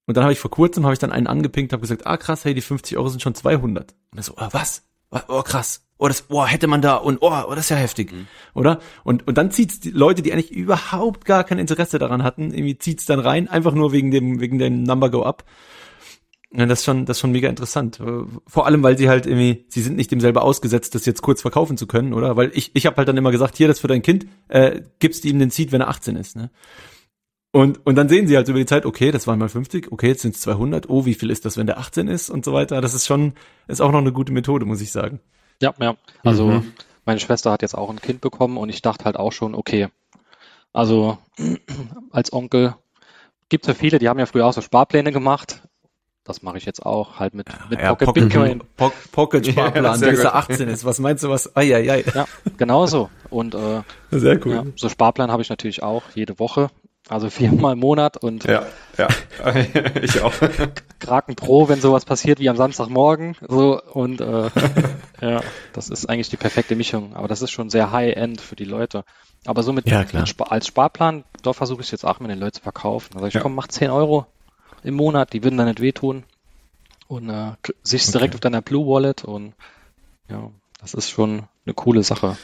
und dann habe ich vor kurzem, habe ich dann einen angepinkt, habe gesagt, ah krass, hey, die 50 Euro sind schon 200. Und er so, ah, was? Oh krass. Oh, das, oh, hätte man da und oh, oh das ist ja heftig, mhm. oder? Und und dann zieht's die Leute, die eigentlich überhaupt gar kein Interesse daran hatten, irgendwie zieht's dann rein, einfach nur wegen dem wegen dem Number Go Up. Ja, das ist schon, das ist schon mega interessant. Vor allem, weil sie halt irgendwie, sie sind nicht dem selber ausgesetzt, das jetzt kurz verkaufen zu können, oder? Weil ich, ich habe halt dann immer gesagt, hier, das für dein Kind, äh, gibst ihm den Seed, wenn er 18 ist, ne? Und, und dann sehen sie halt über die Zeit, okay, das waren mal 50, okay, jetzt sind es 200, oh, wie viel ist das, wenn der 18 ist und so weiter. Das ist schon, ist auch noch eine gute Methode, muss ich sagen. Ja, ja. Also mhm. meine Schwester hat jetzt auch ein Kind bekommen und ich dachte halt auch schon, okay, also als Onkel gibt es ja viele, die haben ja früher auch so Sparpläne gemacht. Das mache ich jetzt auch, halt mit, mit ja, Pocket, Pocket Bitcoin. Po Pocket Sparplan, ja, bis er 18 ist. Was meinst du, was? Ai, ai, ai. Ja, genau so. Und äh, sehr cool. Ja, so Sparplan habe ich natürlich auch jede Woche. Also viermal im Monat und ja, ja, ich auch. Kraken Pro, wenn sowas passiert wie am Samstagmorgen. So und äh, ja, das ist eigentlich die perfekte Mischung. Aber das ist schon sehr High-End für die Leute. Aber so mit, ja, als Sparplan, da versuche ich es jetzt auch mit den Leuten zu verkaufen. Da sage ich, ja. komm, mach 10 Euro im Monat, die würden da nicht wehtun. Und äh, siehst okay. direkt auf deiner Blue Wallet und ja, das ist schon eine coole Sache.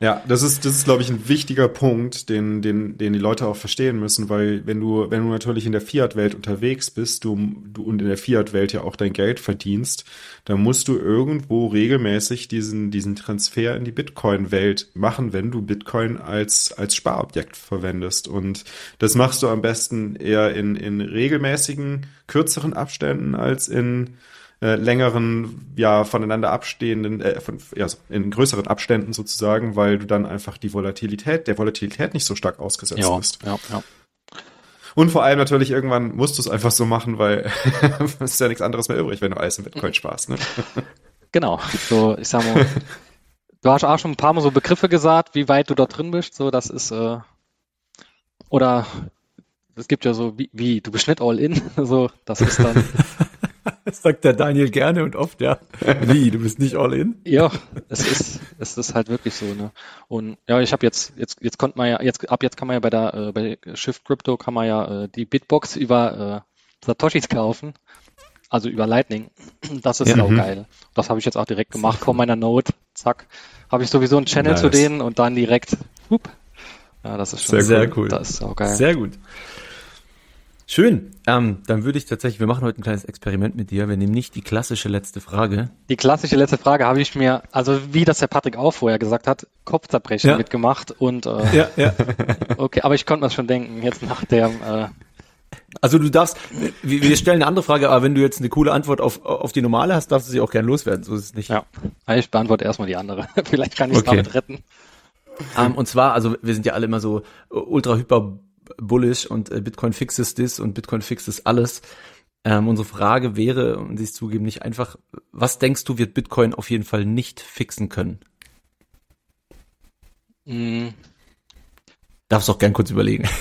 Ja, das ist, das ist, glaube ich, ein wichtiger Punkt, den, den, den die Leute auch verstehen müssen, weil wenn du, wenn du natürlich in der Fiat-Welt unterwegs bist, du, du und in der Fiat-Welt ja auch dein Geld verdienst, dann musst du irgendwo regelmäßig diesen, diesen Transfer in die Bitcoin-Welt machen, wenn du Bitcoin als, als Sparobjekt verwendest. Und das machst du am besten eher in, in regelmäßigen, kürzeren Abständen als in äh, längeren, ja, voneinander abstehenden, äh, von, ja, in größeren Abständen sozusagen, weil du dann einfach die Volatilität, der Volatilität nicht so stark ausgesetzt ja, bist. Ja, ja. Und vor allem natürlich irgendwann musst du es einfach so machen, weil es ist ja nichts anderes mehr übrig, wenn du alles in Bitcoin sparst. Ne? Genau. So, ich sag mal, du hast auch schon ein paar Mal so Begriffe gesagt, wie weit du dort drin bist. So, das ist äh, oder es gibt ja so wie, wie du bist nicht all in. So, das ist dann Das sagt der Daniel gerne und oft, ja. Wie, du bist nicht all in? Ja, es ist, es ist halt wirklich so, ne? Und ja, ich habe jetzt, jetzt, jetzt konnte man ja, jetzt, ab jetzt kann man ja bei der, äh, bei Shift Crypto kann man ja äh, die Bitbox über äh, Satoshis kaufen. Also über Lightning. Das ist ja, auch mhm. geil. Das habe ich jetzt auch direkt gemacht von meiner Note. Zack. Habe ich sowieso einen Channel nice. zu denen und dann direkt, whoop. Ja, das ist schon sehr, sehr cool. Das ist auch geil. Sehr gut. Schön. Ähm, dann würde ich tatsächlich, wir machen heute ein kleines Experiment mit dir. Wir nehmen nicht die klassische letzte Frage. Die klassische letzte Frage habe ich mir, also wie das der Patrick auch vorher gesagt hat, Kopfzerbrechen ja. mitgemacht und äh, ja, ja. okay, aber ich konnte mir das schon denken, jetzt nach der äh, also du darfst, wir stellen eine andere Frage, aber wenn du jetzt eine coole Antwort auf, auf die normale hast, darfst du sie auch gern loswerden, so ist es nicht. Ja, ich beantworte erstmal die andere. Vielleicht kann ich es okay. damit retten. Um, ähm, und zwar, also wir sind ja alle immer so ultra hyper bullish und äh, Bitcoin fixes das und Bitcoin fixes alles. Ähm, unsere Frage wäre, und sie ist zugeben nicht einfach, was denkst du, wird Bitcoin auf jeden Fall nicht fixen können? Mm. Darfst auch gern kurz überlegen.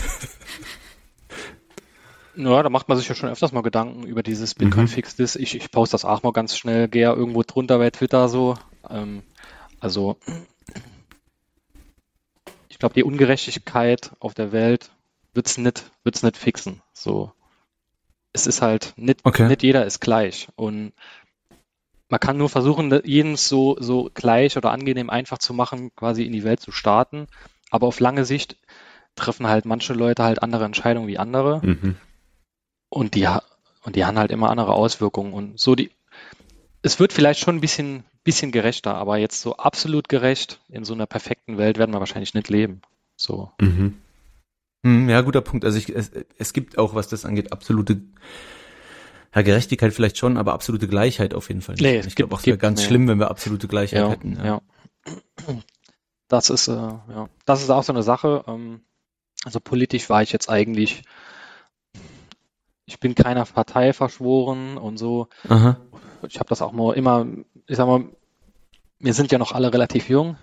Ja, da macht man sich ja schon öfters mal Gedanken über dieses Bitcoin mhm. fix this. Ich, ich poste das auch mal ganz schnell, gehe ja irgendwo drunter bei Twitter so. Ähm, also ich glaube, die Ungerechtigkeit auf der Welt wird's nicht, wird's nicht fixen. So. Es ist halt nicht, okay. nicht jeder ist gleich. Und man kann nur versuchen, jeden so, so gleich oder angenehm einfach zu machen, quasi in die Welt zu starten. Aber auf lange Sicht treffen halt manche Leute halt andere Entscheidungen wie andere. Mhm. Und die, und die haben halt immer andere Auswirkungen. Und so die, es wird vielleicht schon ein bisschen, bisschen gerechter, aber jetzt so absolut gerecht in so einer perfekten Welt werden wir wahrscheinlich nicht leben. So. Mhm. Hm, ja, guter Punkt. Also ich, es, es gibt auch, was das angeht, absolute ja, Gerechtigkeit vielleicht schon, aber absolute Gleichheit auf jeden Fall nicht. Nee, ich glaube, es wäre ganz nee. schlimm, wenn wir absolute Gleichheit ja, hätten. Ja. ja. Das ist, äh, ja, das ist auch so eine Sache. Ähm, also politisch war ich jetzt eigentlich, ich bin keiner Partei verschworen und so. Aha. Ich habe das auch mal immer, ich sag mal, wir sind ja noch alle relativ jung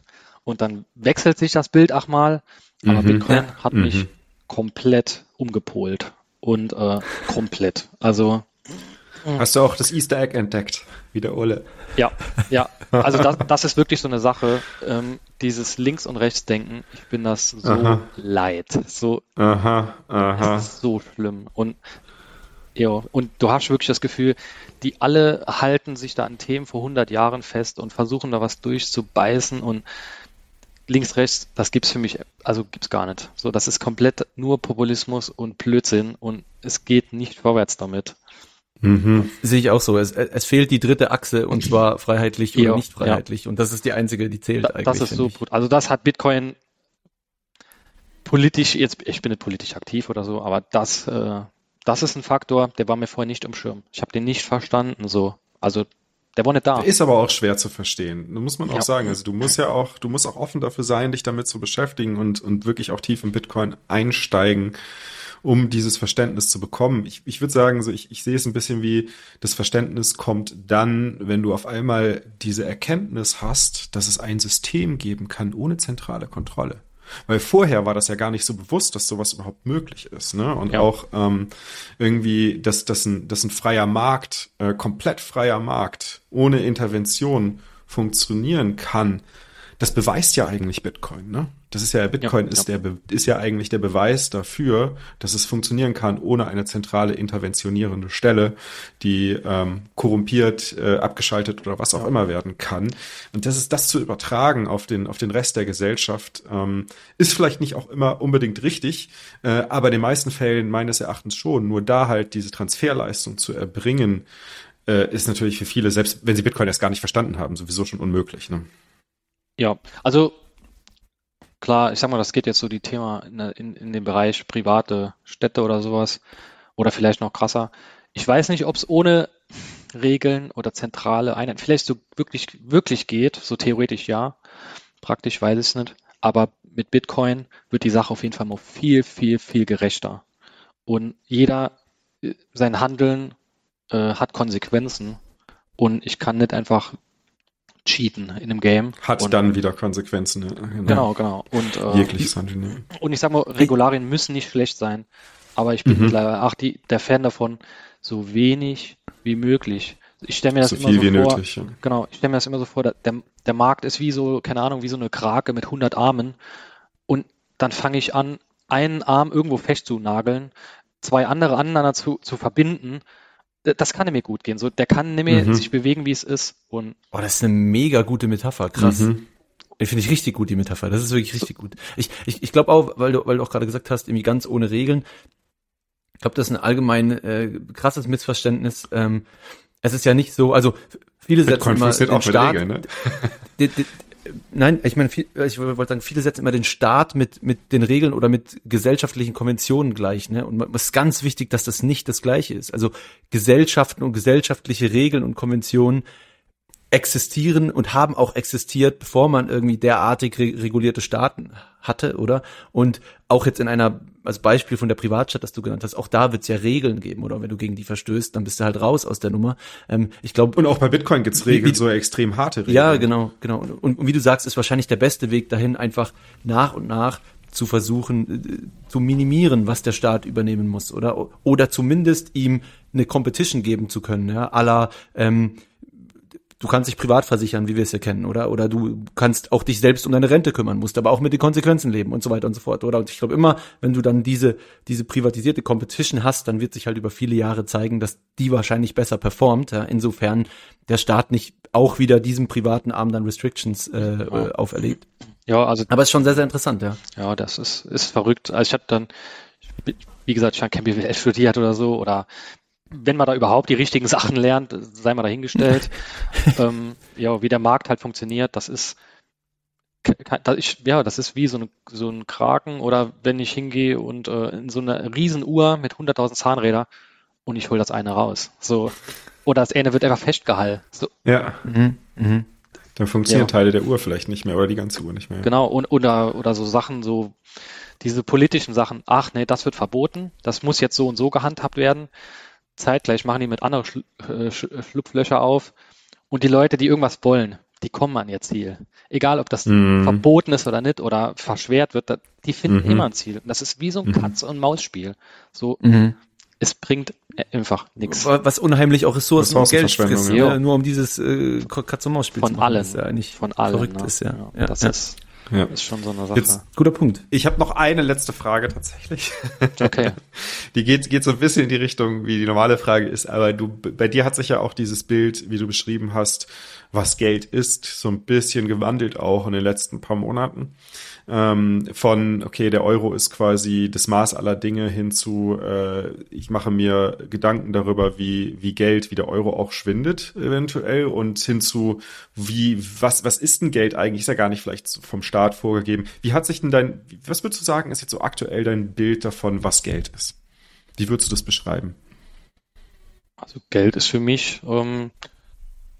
und dann wechselt sich das Bild auch mal. Aber mhm, Bitcoin ja. hat mich mhm komplett umgepolt und äh, komplett. Also Hast du auch das Easter Egg entdeckt, wie der Ole? Ja, ja. Also das, das ist wirklich so eine Sache. Ähm, dieses Links- und Rechtsdenken, ich bin das so aha. leid. So, aha, aha. Das ist so schlimm. Und ja, und du hast wirklich das Gefühl, die alle halten sich da an Themen vor 100 Jahren fest und versuchen da was durchzubeißen und links, rechts, das gibt's für mich, also gibt's gar nicht. So, das ist komplett nur Populismus und Blödsinn und es geht nicht vorwärts damit. Mhm. Sehe ich auch so. Es, es fehlt die dritte Achse und zwar freiheitlich oder nicht freiheitlich. Ja. Und das ist die einzige, die zählt da, eigentlich. Das ist so gut. Also das hat Bitcoin politisch, jetzt, ich bin nicht politisch aktiv oder so, aber das, äh, das ist ein Faktor, der war mir vorher nicht im Schirm. Ich habe den nicht verstanden. So. Also der war nicht da. Der ist aber auch schwer zu verstehen. Da muss man auch ja. sagen. Also du musst ja auch, du musst auch offen dafür sein, dich damit zu beschäftigen und, und wirklich auch tief in Bitcoin einsteigen, um dieses Verständnis zu bekommen. Ich, ich würde sagen, so ich, ich sehe es ein bisschen wie, das Verständnis kommt dann, wenn du auf einmal diese Erkenntnis hast, dass es ein System geben kann ohne zentrale Kontrolle. Weil vorher war das ja gar nicht so bewusst, dass sowas überhaupt möglich ist. Ne? Und ja. auch ähm, irgendwie, dass, dass, ein, dass ein freier Markt, äh, komplett freier Markt, ohne Intervention funktionieren kann, das beweist ja eigentlich Bitcoin, ne? Das ist ja, Bitcoin ja, ist ja. der, ist ja eigentlich der Beweis dafür, dass es funktionieren kann ohne eine zentrale interventionierende Stelle, die ähm, korrumpiert, äh, abgeschaltet oder was auch ja. immer werden kann. Und das ist das zu übertragen auf den, auf den Rest der Gesellschaft, ähm, ist vielleicht nicht auch immer unbedingt richtig, äh, aber in den meisten Fällen meines Erachtens schon. Nur da halt diese Transferleistung zu erbringen, äh, ist natürlich für viele, selbst wenn sie Bitcoin erst gar nicht verstanden haben, sowieso schon unmöglich. Ne? Ja, also klar, ich sag mal, das geht jetzt so die Thema in, in, in dem Bereich private Städte oder sowas oder vielleicht noch krasser. Ich weiß nicht, ob es ohne Regeln oder zentrale Einheiten vielleicht so wirklich, wirklich geht, so theoretisch ja. Praktisch weiß ich es nicht. Aber mit Bitcoin wird die Sache auf jeden Fall noch viel, viel, viel gerechter. Und jeder, äh, sein Handeln äh, hat Konsequenzen. Und ich kann nicht einfach cheaten in dem Game. Hat und, dann wieder Konsequenzen. Ja, genau. genau, genau. Und, äh, Jegliches Handeln. Und ich sag mal, Regularien müssen nicht schlecht sein, aber ich bin mhm. leider auch die, der Fan davon, so wenig wie möglich. Ich stelle mir das so immer viel so wie vor. nötig. Ja. Genau, ich stelle mir das immer so vor, der, der Markt ist wie so, keine Ahnung, wie so eine Krake mit 100 Armen und dann fange ich an, einen Arm irgendwo festzunageln, zwei andere aneinander zu, zu verbinden. Das kann mir gut gehen. So, der kann mehr Mhm. sich bewegen, wie es ist. Und Oh, das ist eine mega gute Metapher, krass. Mhm. Die Finde ich richtig gut, die Metapher. Das ist wirklich richtig gut. Ich, ich, ich glaube auch, weil du, weil du auch gerade gesagt hast, irgendwie ganz ohne Regeln. Ich glaube, das ist ein allgemein äh, krasses Missverständnis. Ähm, es ist ja nicht so, also viele setzen Bitcoin immer funktioniert den Staat, Regeln, ne? nein, ich meine, viel, ich wollte sagen, viele setzen immer den Staat mit, mit den Regeln oder mit gesellschaftlichen Konventionen gleich, ne? Und es ist ganz wichtig, dass das nicht das Gleiche ist. Also Gesellschaften und gesellschaftliche Regeln und Konventionen existieren und haben auch existiert, bevor man irgendwie derartig re regulierte Staaten hatte, oder? Und auch jetzt in einer, als Beispiel von der Privatstadt, das du genannt hast, auch da wird es ja Regeln geben, oder? Wenn du gegen die verstößt, dann bist du halt raus aus der Nummer. Ähm, ich glaube, Und auch bei Bitcoin gibt's Wie- Regeln, wie- so extrem harte Regeln. ja, genau, genau. Und, und wie du sagst, ist wahrscheinlich der beste Weg dahin, einfach nach und nach zu versuchen, äh, zu minimieren, was der Staat übernehmen muss, oder? Oder zumindest ihm eine Competition geben zu können, ja, la, ähm, du kannst dich privat versichern, wie wir es ja kennen, oder? Oder du kannst auch dich selbst um deine Rente kümmern, musst aber auch mit den Konsequenzen leben und so weiter und so fort, oder? Und ich glaube immer, wenn du dann diese, diese privatisierte Competition hast, dann wird sich halt über viele Jahre zeigen, dass die wahrscheinlich besser performt, ja? Insofern der Staat nicht auch wieder diesem privaten Arm dann Restrictions äh, äh, auferlegt. ja, also Aber es ist schon sehr, sehr interessant, ja. Ja, das ist, ist verrückt. Also ich habe dann, wie gesagt, ich habe kein BWL studiert oder so, oder wenn man da überhaupt die richtigen Sachen lernt, sei mal dahingestellt. ähm, ja, wie der Markt halt funktioniert, das ist, das ich, ja, das ist wie so, eine, so ein Kraken oder wenn ich hingehe und äh, in so eine Riesenuhr mit 100.000 Zahnräder und ich hole das eine raus. So. Oder das eine wird einfach festgehalten. So, Ja, Mhm. Mhm. dann funktionieren Ja. Teile der Uhr vielleicht nicht mehr oder die ganze Uhr nicht mehr. Genau, und, oder, oder so Sachen, so diese politischen Sachen, ach nee, das wird verboten, das muss jetzt so und so gehandhabt werden. Zeitgleich machen die mit anderen Schl äh, Sch- Schlupflöcher auf. Und die Leute, die irgendwas wollen, die kommen an ihr Ziel. Egal, ob das Mhm. verboten ist oder nicht oder verschwert wird, die finden Mhm. immer ein Ziel. Und das ist wie so ein Mhm. Katz- und Maus-Spiel. So, Mhm. es bringt einfach nichts. Was unheimlich auch Ressourcen und Geld frisst, ja. ne? nur um dieses äh, Katz-und-Maus-Spiel Von zu machen. allen. Das ist ja eigentlich Von allen. verrückt ne? ist, ja. Ja, ja, das ja. Ist, Ja. ist schon so eine Sache. Jetzt- Guter Punkt. Ich habe noch eine letzte Frage tatsächlich. Okay. Die geht, geht so ein bisschen in die Richtung, wie die normale Frage ist, aber du, bei dir hat sich ja auch dieses Bild, wie du beschrieben hast, was Geld ist, so ein bisschen gewandelt auch in den letzten paar Monaten. Ähm, von, okay, der Euro ist quasi das Maß aller Dinge hin zu, äh, ich mache mir Gedanken darüber, wie, wie Geld, wie der Euro auch schwindet, eventuell, und hin zu, wie, was, was ist denn Geld eigentlich? Ist ja gar nicht vielleicht vom Staat vorgegeben. Wie hat sich denn dein, was würdest du sagen, ist jetzt so aktuell dein Bild davon, was Geld ist? Wie würdest du das beschreiben? Also Geld ist für mich ähm,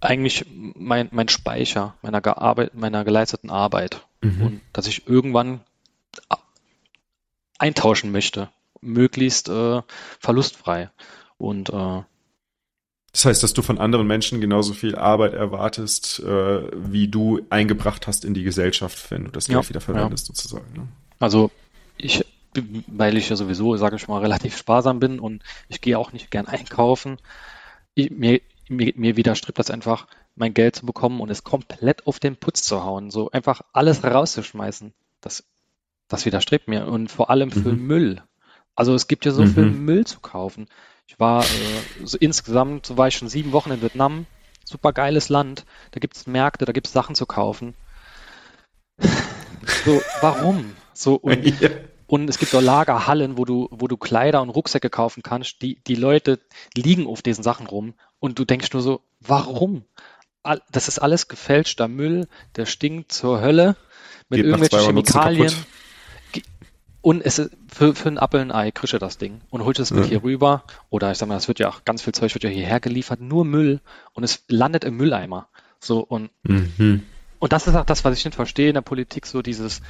eigentlich mein, mein Speicher meiner, gearbeit meiner geleisteten Arbeit. Mhm. Und dass ich irgendwann eintauschen möchte, möglichst äh, verlustfrei. Und äh, Das heißt, dass du von anderen Menschen genauso viel Arbeit erwartest, äh, wie du eingebracht hast in die Gesellschaft, wenn du das Geld Ja, wieder verwendest, sozusagen. Ne? also ich, weil ich ja sowieso, sage ich mal, relativ sparsam bin und ich gehe auch nicht gern einkaufen, ich, mir, mir, mir widerstrebt das einfach, mein Geld zu bekommen und es komplett auf den Putz zu hauen, so einfach alles rauszuschmeißen. Das, das widerstrebt mir und vor allem für Mhm. Müll. Also es gibt ja so Mhm. viel Müll zu kaufen. Ich war äh, so insgesamt, so war ich schon sieben Wochen in Vietnam. Super geiles Land. Da gibt es Märkte, da gibt es Sachen zu kaufen. So, warum? So, und Ja. und es gibt auch Lagerhallen, wo du, wo du Kleider und Rucksäcke kaufen kannst. Die, die Leute liegen auf diesen Sachen rum und du denkst nur so, warum? Das ist alles gefälschter Müll, der stinkt zur Hölle mit Geht irgendwelchen Chemikalien. Und es ist für, für ein Apfel und ein Ei krische das Ding und holst es mit Ja. hier rüber. Oder ich sag mal, es wird ja auch ganz viel Zeug wird ja hierher geliefert, nur Müll und es landet im Mülleimer. So und Mhm. und das ist auch das, was ich nicht verstehe in der Politik, so dieses,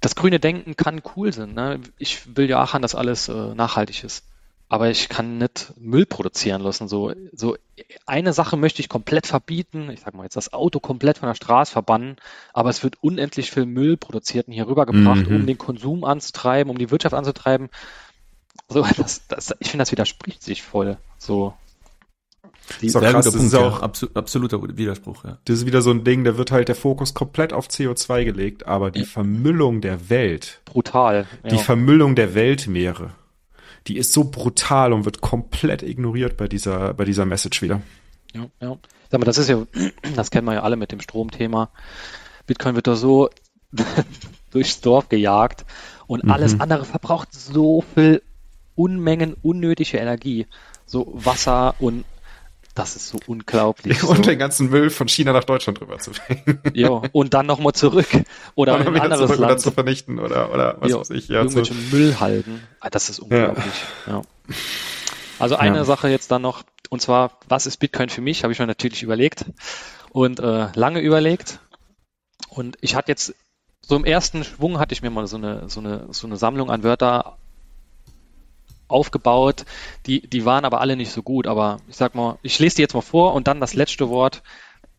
das grüne Denken kann cool sein. Ne? Ich will ja auch an, dass alles äh, nachhaltig ist. Aber ich kann nicht Müll produzieren lassen. So, so eine Sache möchte ich komplett verbieten. Ich sag mal jetzt das Auto komplett von der Straße verbannen, aber es wird unendlich viel Müll produziert und hier rübergebracht, Mhm. um den Konsum anzutreiben, um die Wirtschaft anzutreiben. So, das, das, ich finde, das widerspricht sich voll. So, Die ist krass, das ist auch ja, absoluter Widerspruch, ja. Das ist wieder so ein Ding, da wird halt der Fokus komplett auf CO2 gelegt, aber die Vermüllung der Welt. Brutal. Ja. Die Vermüllung der Weltmeere. Die ist so brutal und wird komplett ignoriert bei dieser, bei dieser Message wieder. Ja, ja. Sag mal, das ist ja, das kennen wir ja alle mit dem Stromthema. Bitcoin wird da so durchs Dorf gejagt und mhm. alles andere verbraucht so viel Unmengen unnötige Energie. So Wasser und das ist so unglaublich. Und so. den ganzen Müll von China nach Deutschland rüber zu bringen. Ja, und dann nochmal zurück. Oder in ein anderes Land. Zu vernichten oder, oder was jo, weiß ich. Ja, irgendwelche so. Müllhalden. Ah, das ist unglaublich. Ja. ja. Also eine ja. Sache jetzt dann noch, und zwar, was ist Bitcoin für mich? Habe ich mir natürlich überlegt und äh, lange überlegt. Und ich hatte jetzt, so im ersten Schwung hatte ich mir mal so eine, so eine, so eine Sammlung an Wörter aufgebaut. Die, die waren aber alle nicht so gut. Aber ich sag mal, ich lese die jetzt mal vor und dann das letzte Wort.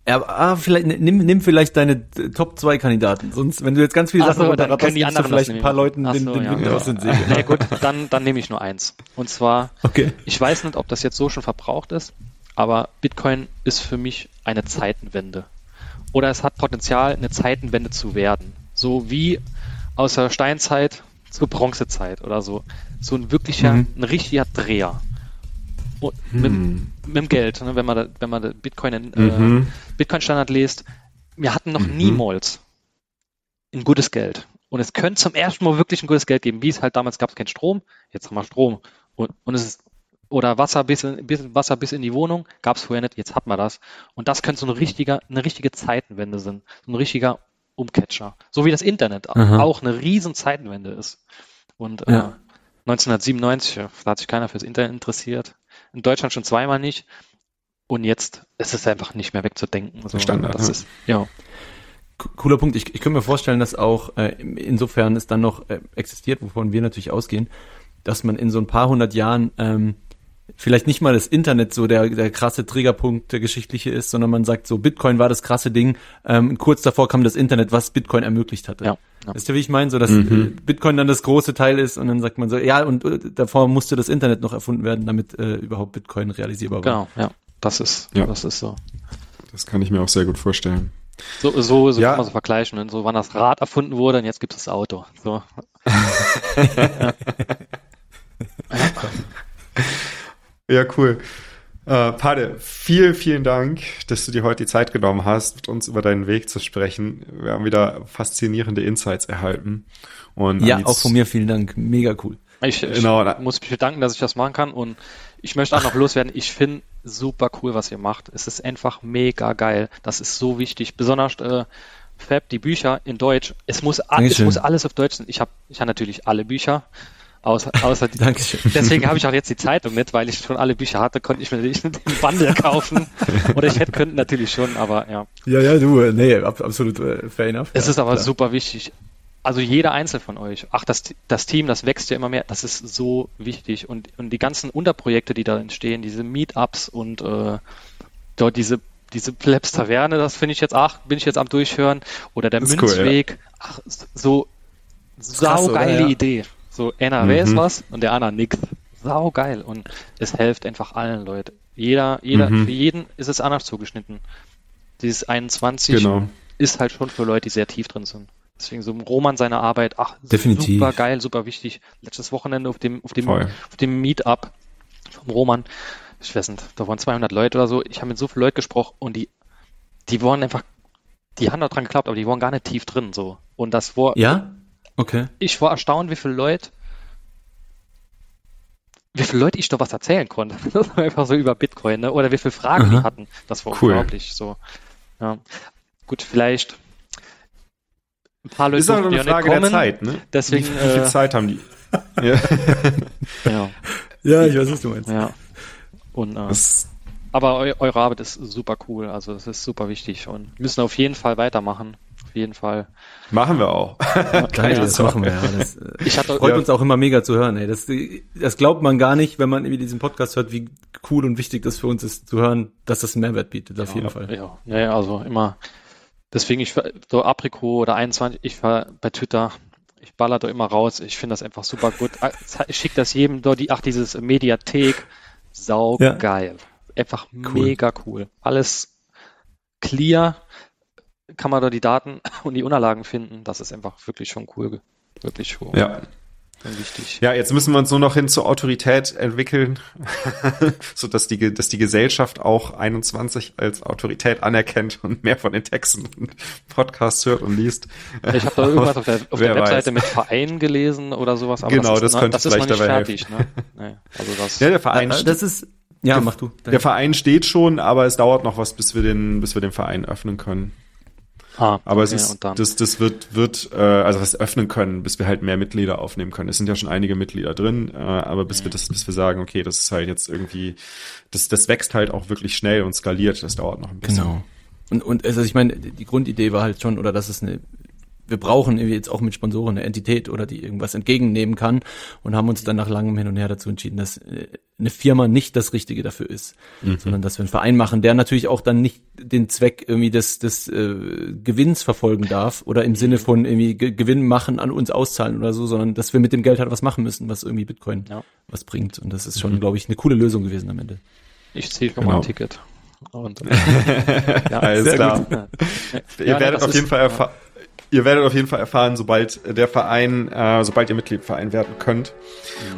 Ja, ah, vielleicht nimm, nimm vielleicht deine Top 2 Kandidaten. Sonst, wenn du jetzt ganz viele Sachen so, dann können die anderen vielleicht ein paar Leuten den, so, den Wind ja. aus den Segeln. Nee, gut, dann, dann nehme ich nur eins. Und zwar, okay. ich weiß nicht, ob das jetzt so schon verbraucht ist, aber Bitcoin ist für mich eine Zeitenwende. Oder es hat Potenzial, eine Zeitenwende zu werden. So wie aus der Steinzeit zur Bronzezeit oder so. So ein wirklicher, mhm. ein richtiger Dreher. Und mhm. mit, mit, dem Geld, ne, wenn man da, wenn man Bitcoin, äh, mhm. Bitcoin Standard liest, wir hatten noch mhm. niemals ein gutes Geld. Und es könnte zum ersten Mal wirklich ein gutes Geld geben. Wie es halt damals gab es keinen Strom, jetzt haben wir Strom. Und, und es ist, oder Wasser bis, in, bis, Wasser bis in die Wohnung, gab es vorher nicht, jetzt hat man das. Und das könnte so eine richtige, eine richtige Zeitenwende sein. So ein richtiger Umcatcher. So wie das Internet Aha. auch eine riesen Zeitenwende ist. Und äh, 1997, da hat sich keiner fürs Internet interessiert. In Deutschland schon zweimal nicht. Und jetzt ist es einfach nicht mehr wegzudenken. So, Standard. Das ja. ist, ja. Cooler Punkt. Ich, ich könnte mir vorstellen, dass auch äh, insofern es dann noch äh, existiert, wovon wir natürlich ausgehen, dass man in so ein paar hundert Jahren ähm, vielleicht nicht mal das Internet so der, der krasse Triggerpunkt der geschichtliche ist, sondern man sagt so, Bitcoin war das krasse Ding. Ähm, kurz davor kam das Internet, was Bitcoin ermöglicht hatte. Ja, ja. Weißt du, wie ich meine? So, dass mhm. Bitcoin dann das große Teil ist und dann sagt man so, ja, und äh, davor musste das Internet noch erfunden werden, damit äh, überhaupt Bitcoin realisierbar war. Genau, ja. Das ist, ja. das ist so. Das kann ich mir auch sehr gut vorstellen. So, so, so ja. kann man so vergleichen. Ne? So, wann das Rad erfunden wurde und jetzt gibt es das Auto. So. ja. Ja, cool. Äh, Pade, vielen, vielen Dank, dass du dir heute die Zeit genommen hast, mit uns über deinen Weg zu sprechen. Wir haben wieder faszinierende Insights erhalten. Und ja, auch von mir vielen Dank. Mega cool. Ich, ich genau. muss mich bedanken, dass ich das machen kann. Und ich möchte auch noch loswerden. Ich finde super cool, was ihr macht. Es ist einfach mega geil. Das ist so wichtig. Besonders äh, Fab, die Bücher in Deutsch. Es muss, es muss alles auf Deutsch sein. Ich habe ich hab natürlich alle Bücher. Außer, außer die. Deswegen habe ich auch jetzt die Zeitung mit, weil ich schon alle Bücher hatte, konnte ich mir natürlich den Bundle kaufen. Oder ich hätte könnten natürlich schon, aber ja. Ja, ja, du, nee, absolut äh, fair enough. Es ja, ist aber klar. super wichtig. Also jeder Einzel von euch, ach, das, das Team, das wächst ja immer mehr, das ist so wichtig. Und, und die ganzen Unterprojekte, die da entstehen, diese Meetups und äh, dort diese diese Plebs Taverne, das finde ich jetzt, ach, bin ich jetzt am Durchhören. Oder der Münzweg, cool, ja. ach, so saugeile ja. Idee. So, einer mhm. weiß was und der andere nix. Sau geil. Und es hilft einfach allen Leuten. Jeder, jeder, mhm. für jeden ist es anders zugeschnitten. Dieses 21 genau. ist halt schon für Leute, die sehr tief drin sind. Deswegen so Roman seine Arbeit, ach, Definitiv. super geil, super wichtig. Letztes Wochenende auf dem, auf dem, auf dem Meetup vom Roman, ich weiß nicht, da waren 200 Leute oder so. Ich habe mit so vielen Leuten gesprochen und die, die waren einfach, die haben da dran geklappt, aber die waren gar nicht tief drin, so. Und das war, ja? Okay. Ich war erstaunt, wie viele Leute, wie viele Leute ich doch was erzählen konnte. einfach so über Bitcoin, ne? Oder wie viele Fragen Aha. die hatten. Das war cool. unglaublich. So. Ja. Gut, vielleicht ein paar Leute. Ist auch eine Frage der Zeit, ne? Deswegen, wie, viel äh, Zeit haben die? ja. ja. ja, ich weiß, was du meinst. Ja. Und, äh, aber eu eure Arbeit ist super cool. Also, das ist super wichtig und müssen auf jeden Fall weitermachen auf jeden Fall. Machen wir auch. Geil, das machen wir. Ja. Das, äh, ich hatte, freut ja. uns auch immer mega zu hören. Ey. Das, das glaubt man gar nicht, wenn man irgendwie diesen Podcast hört, wie cool und wichtig das für uns ist zu hören, dass das einen Mehrwert bietet, auf ja, jeden Fall. Ja, ja, also immer. Deswegen, ich so Apriko oder 21, ich war bei Twitter, ich baller da immer raus. Ich finde das einfach super gut. Ich schicke das jedem dort, die, ach, dieses Mediathek, sau geil. einfach cool. mega cool. Alles clear, kann man da die Daten und die Unterlagen finden. Das ist einfach wirklich schon cool. Wirklich cool. Ja. Wichtig. Ja, jetzt müssen wir uns nur noch hin zur Autorität entwickeln, so dass die, dass die Gesellschaft auch 21 als Autorität anerkennt und mehr von den Texten und Podcasts hört und liest. Ich habe da irgendwas auf der, auf der Webseite mit Verein gelesen oder sowas. Aber genau, das, ist, das könnte das vielleicht dabei fertig, helfen. Ne? Nee, also das, ja, der Verein. Das ist ja, mach du. Der Verein steht schon, aber es dauert noch was, bis wir den, bis wir den Verein öffnen können. Ah, Aber okay, es ist, das, das wird, wird, äh, also was öffnen können, bis wir halt mehr Mitglieder aufnehmen können. Es sind ja schon einige Mitglieder drin, äh, aber bis wir das, bis wir sagen, okay, das ist halt jetzt irgendwie, das, das wächst halt auch wirklich schnell und skaliert, das dauert noch ein bisschen. Genau. Und, und also ich meine, die Grundidee war halt schon, oder dass es eine wir brauchen irgendwie jetzt auch mit Sponsoren eine Entität oder die irgendwas entgegennehmen kann und haben uns dann nach langem Hin und Her dazu entschieden, dass äh, eine Firma nicht das Richtige dafür ist, mhm. sondern dass wir einen Verein machen, der natürlich auch dann nicht den Zweck irgendwie des, des äh, Gewinns verfolgen darf oder im Sinne von irgendwie Ge Gewinn machen an uns auszahlen oder so, sondern dass wir mit dem Geld halt was machen müssen, was irgendwie Bitcoin ja. was bringt. Und das ist schon, mhm. glaube ich, eine coole Lösung gewesen am Ende. Ich ziehe schon genau. mal ein Ticket. Und, ja, Alles klar. Ja. Ihr werdet auf jeden Fall erfahren ihr werdet auf jeden Fall erfahren, sobald der Verein, äh, sobald ihr Mitglied Verein werden könnt.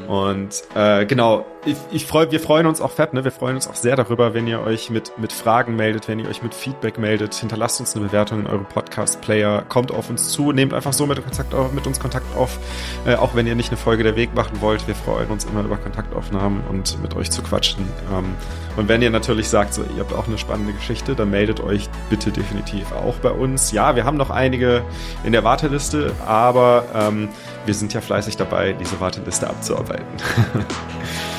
Mhm. Und äh, genau, ich, ich freu, wir freuen uns auch fett, ne? Wir freuen uns auch sehr darüber, wenn ihr euch mit, mit Fragen meldet, wenn ihr euch mit Feedback meldet. Hinterlasst uns eine Bewertung in eurem Podcast-Player, kommt auf uns zu, nehmt einfach so mit, Kontakt auf, mit uns Kontakt auf, äh, auch wenn ihr nicht eine Folge der Weg machen wollt. Wir freuen uns immer über Kontaktaufnahmen und mit euch zu quatschen. Ähm, und wenn ihr natürlich sagt, so, ihr habt auch eine spannende Geschichte, dann meldet euch bitte definitiv auch bei uns. Ja, wir haben noch einige in der Warteliste, aber ähm, wir sind ja fleißig dabei, diese Warteliste abzuarbeiten.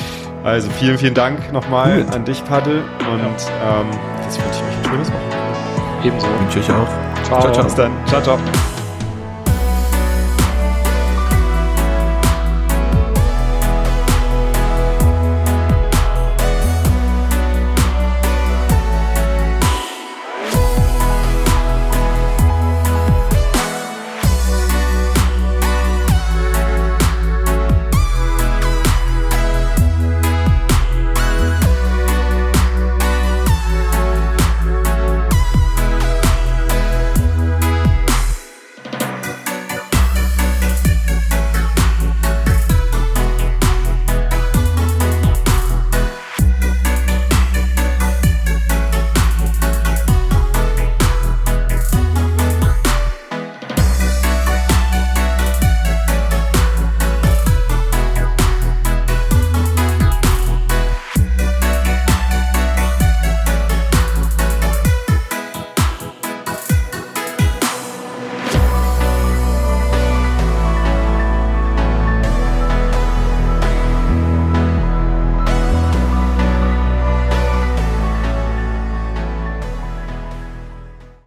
also vielen, vielen Dank nochmal cool. an dich, Paddel. Und ähm, jetzt wünsche ich euch ein schönes Wochenende. Ebenso. Wünsche ich auch. Ciao. ciao, ciao. Bis dann. Ciao, ciao.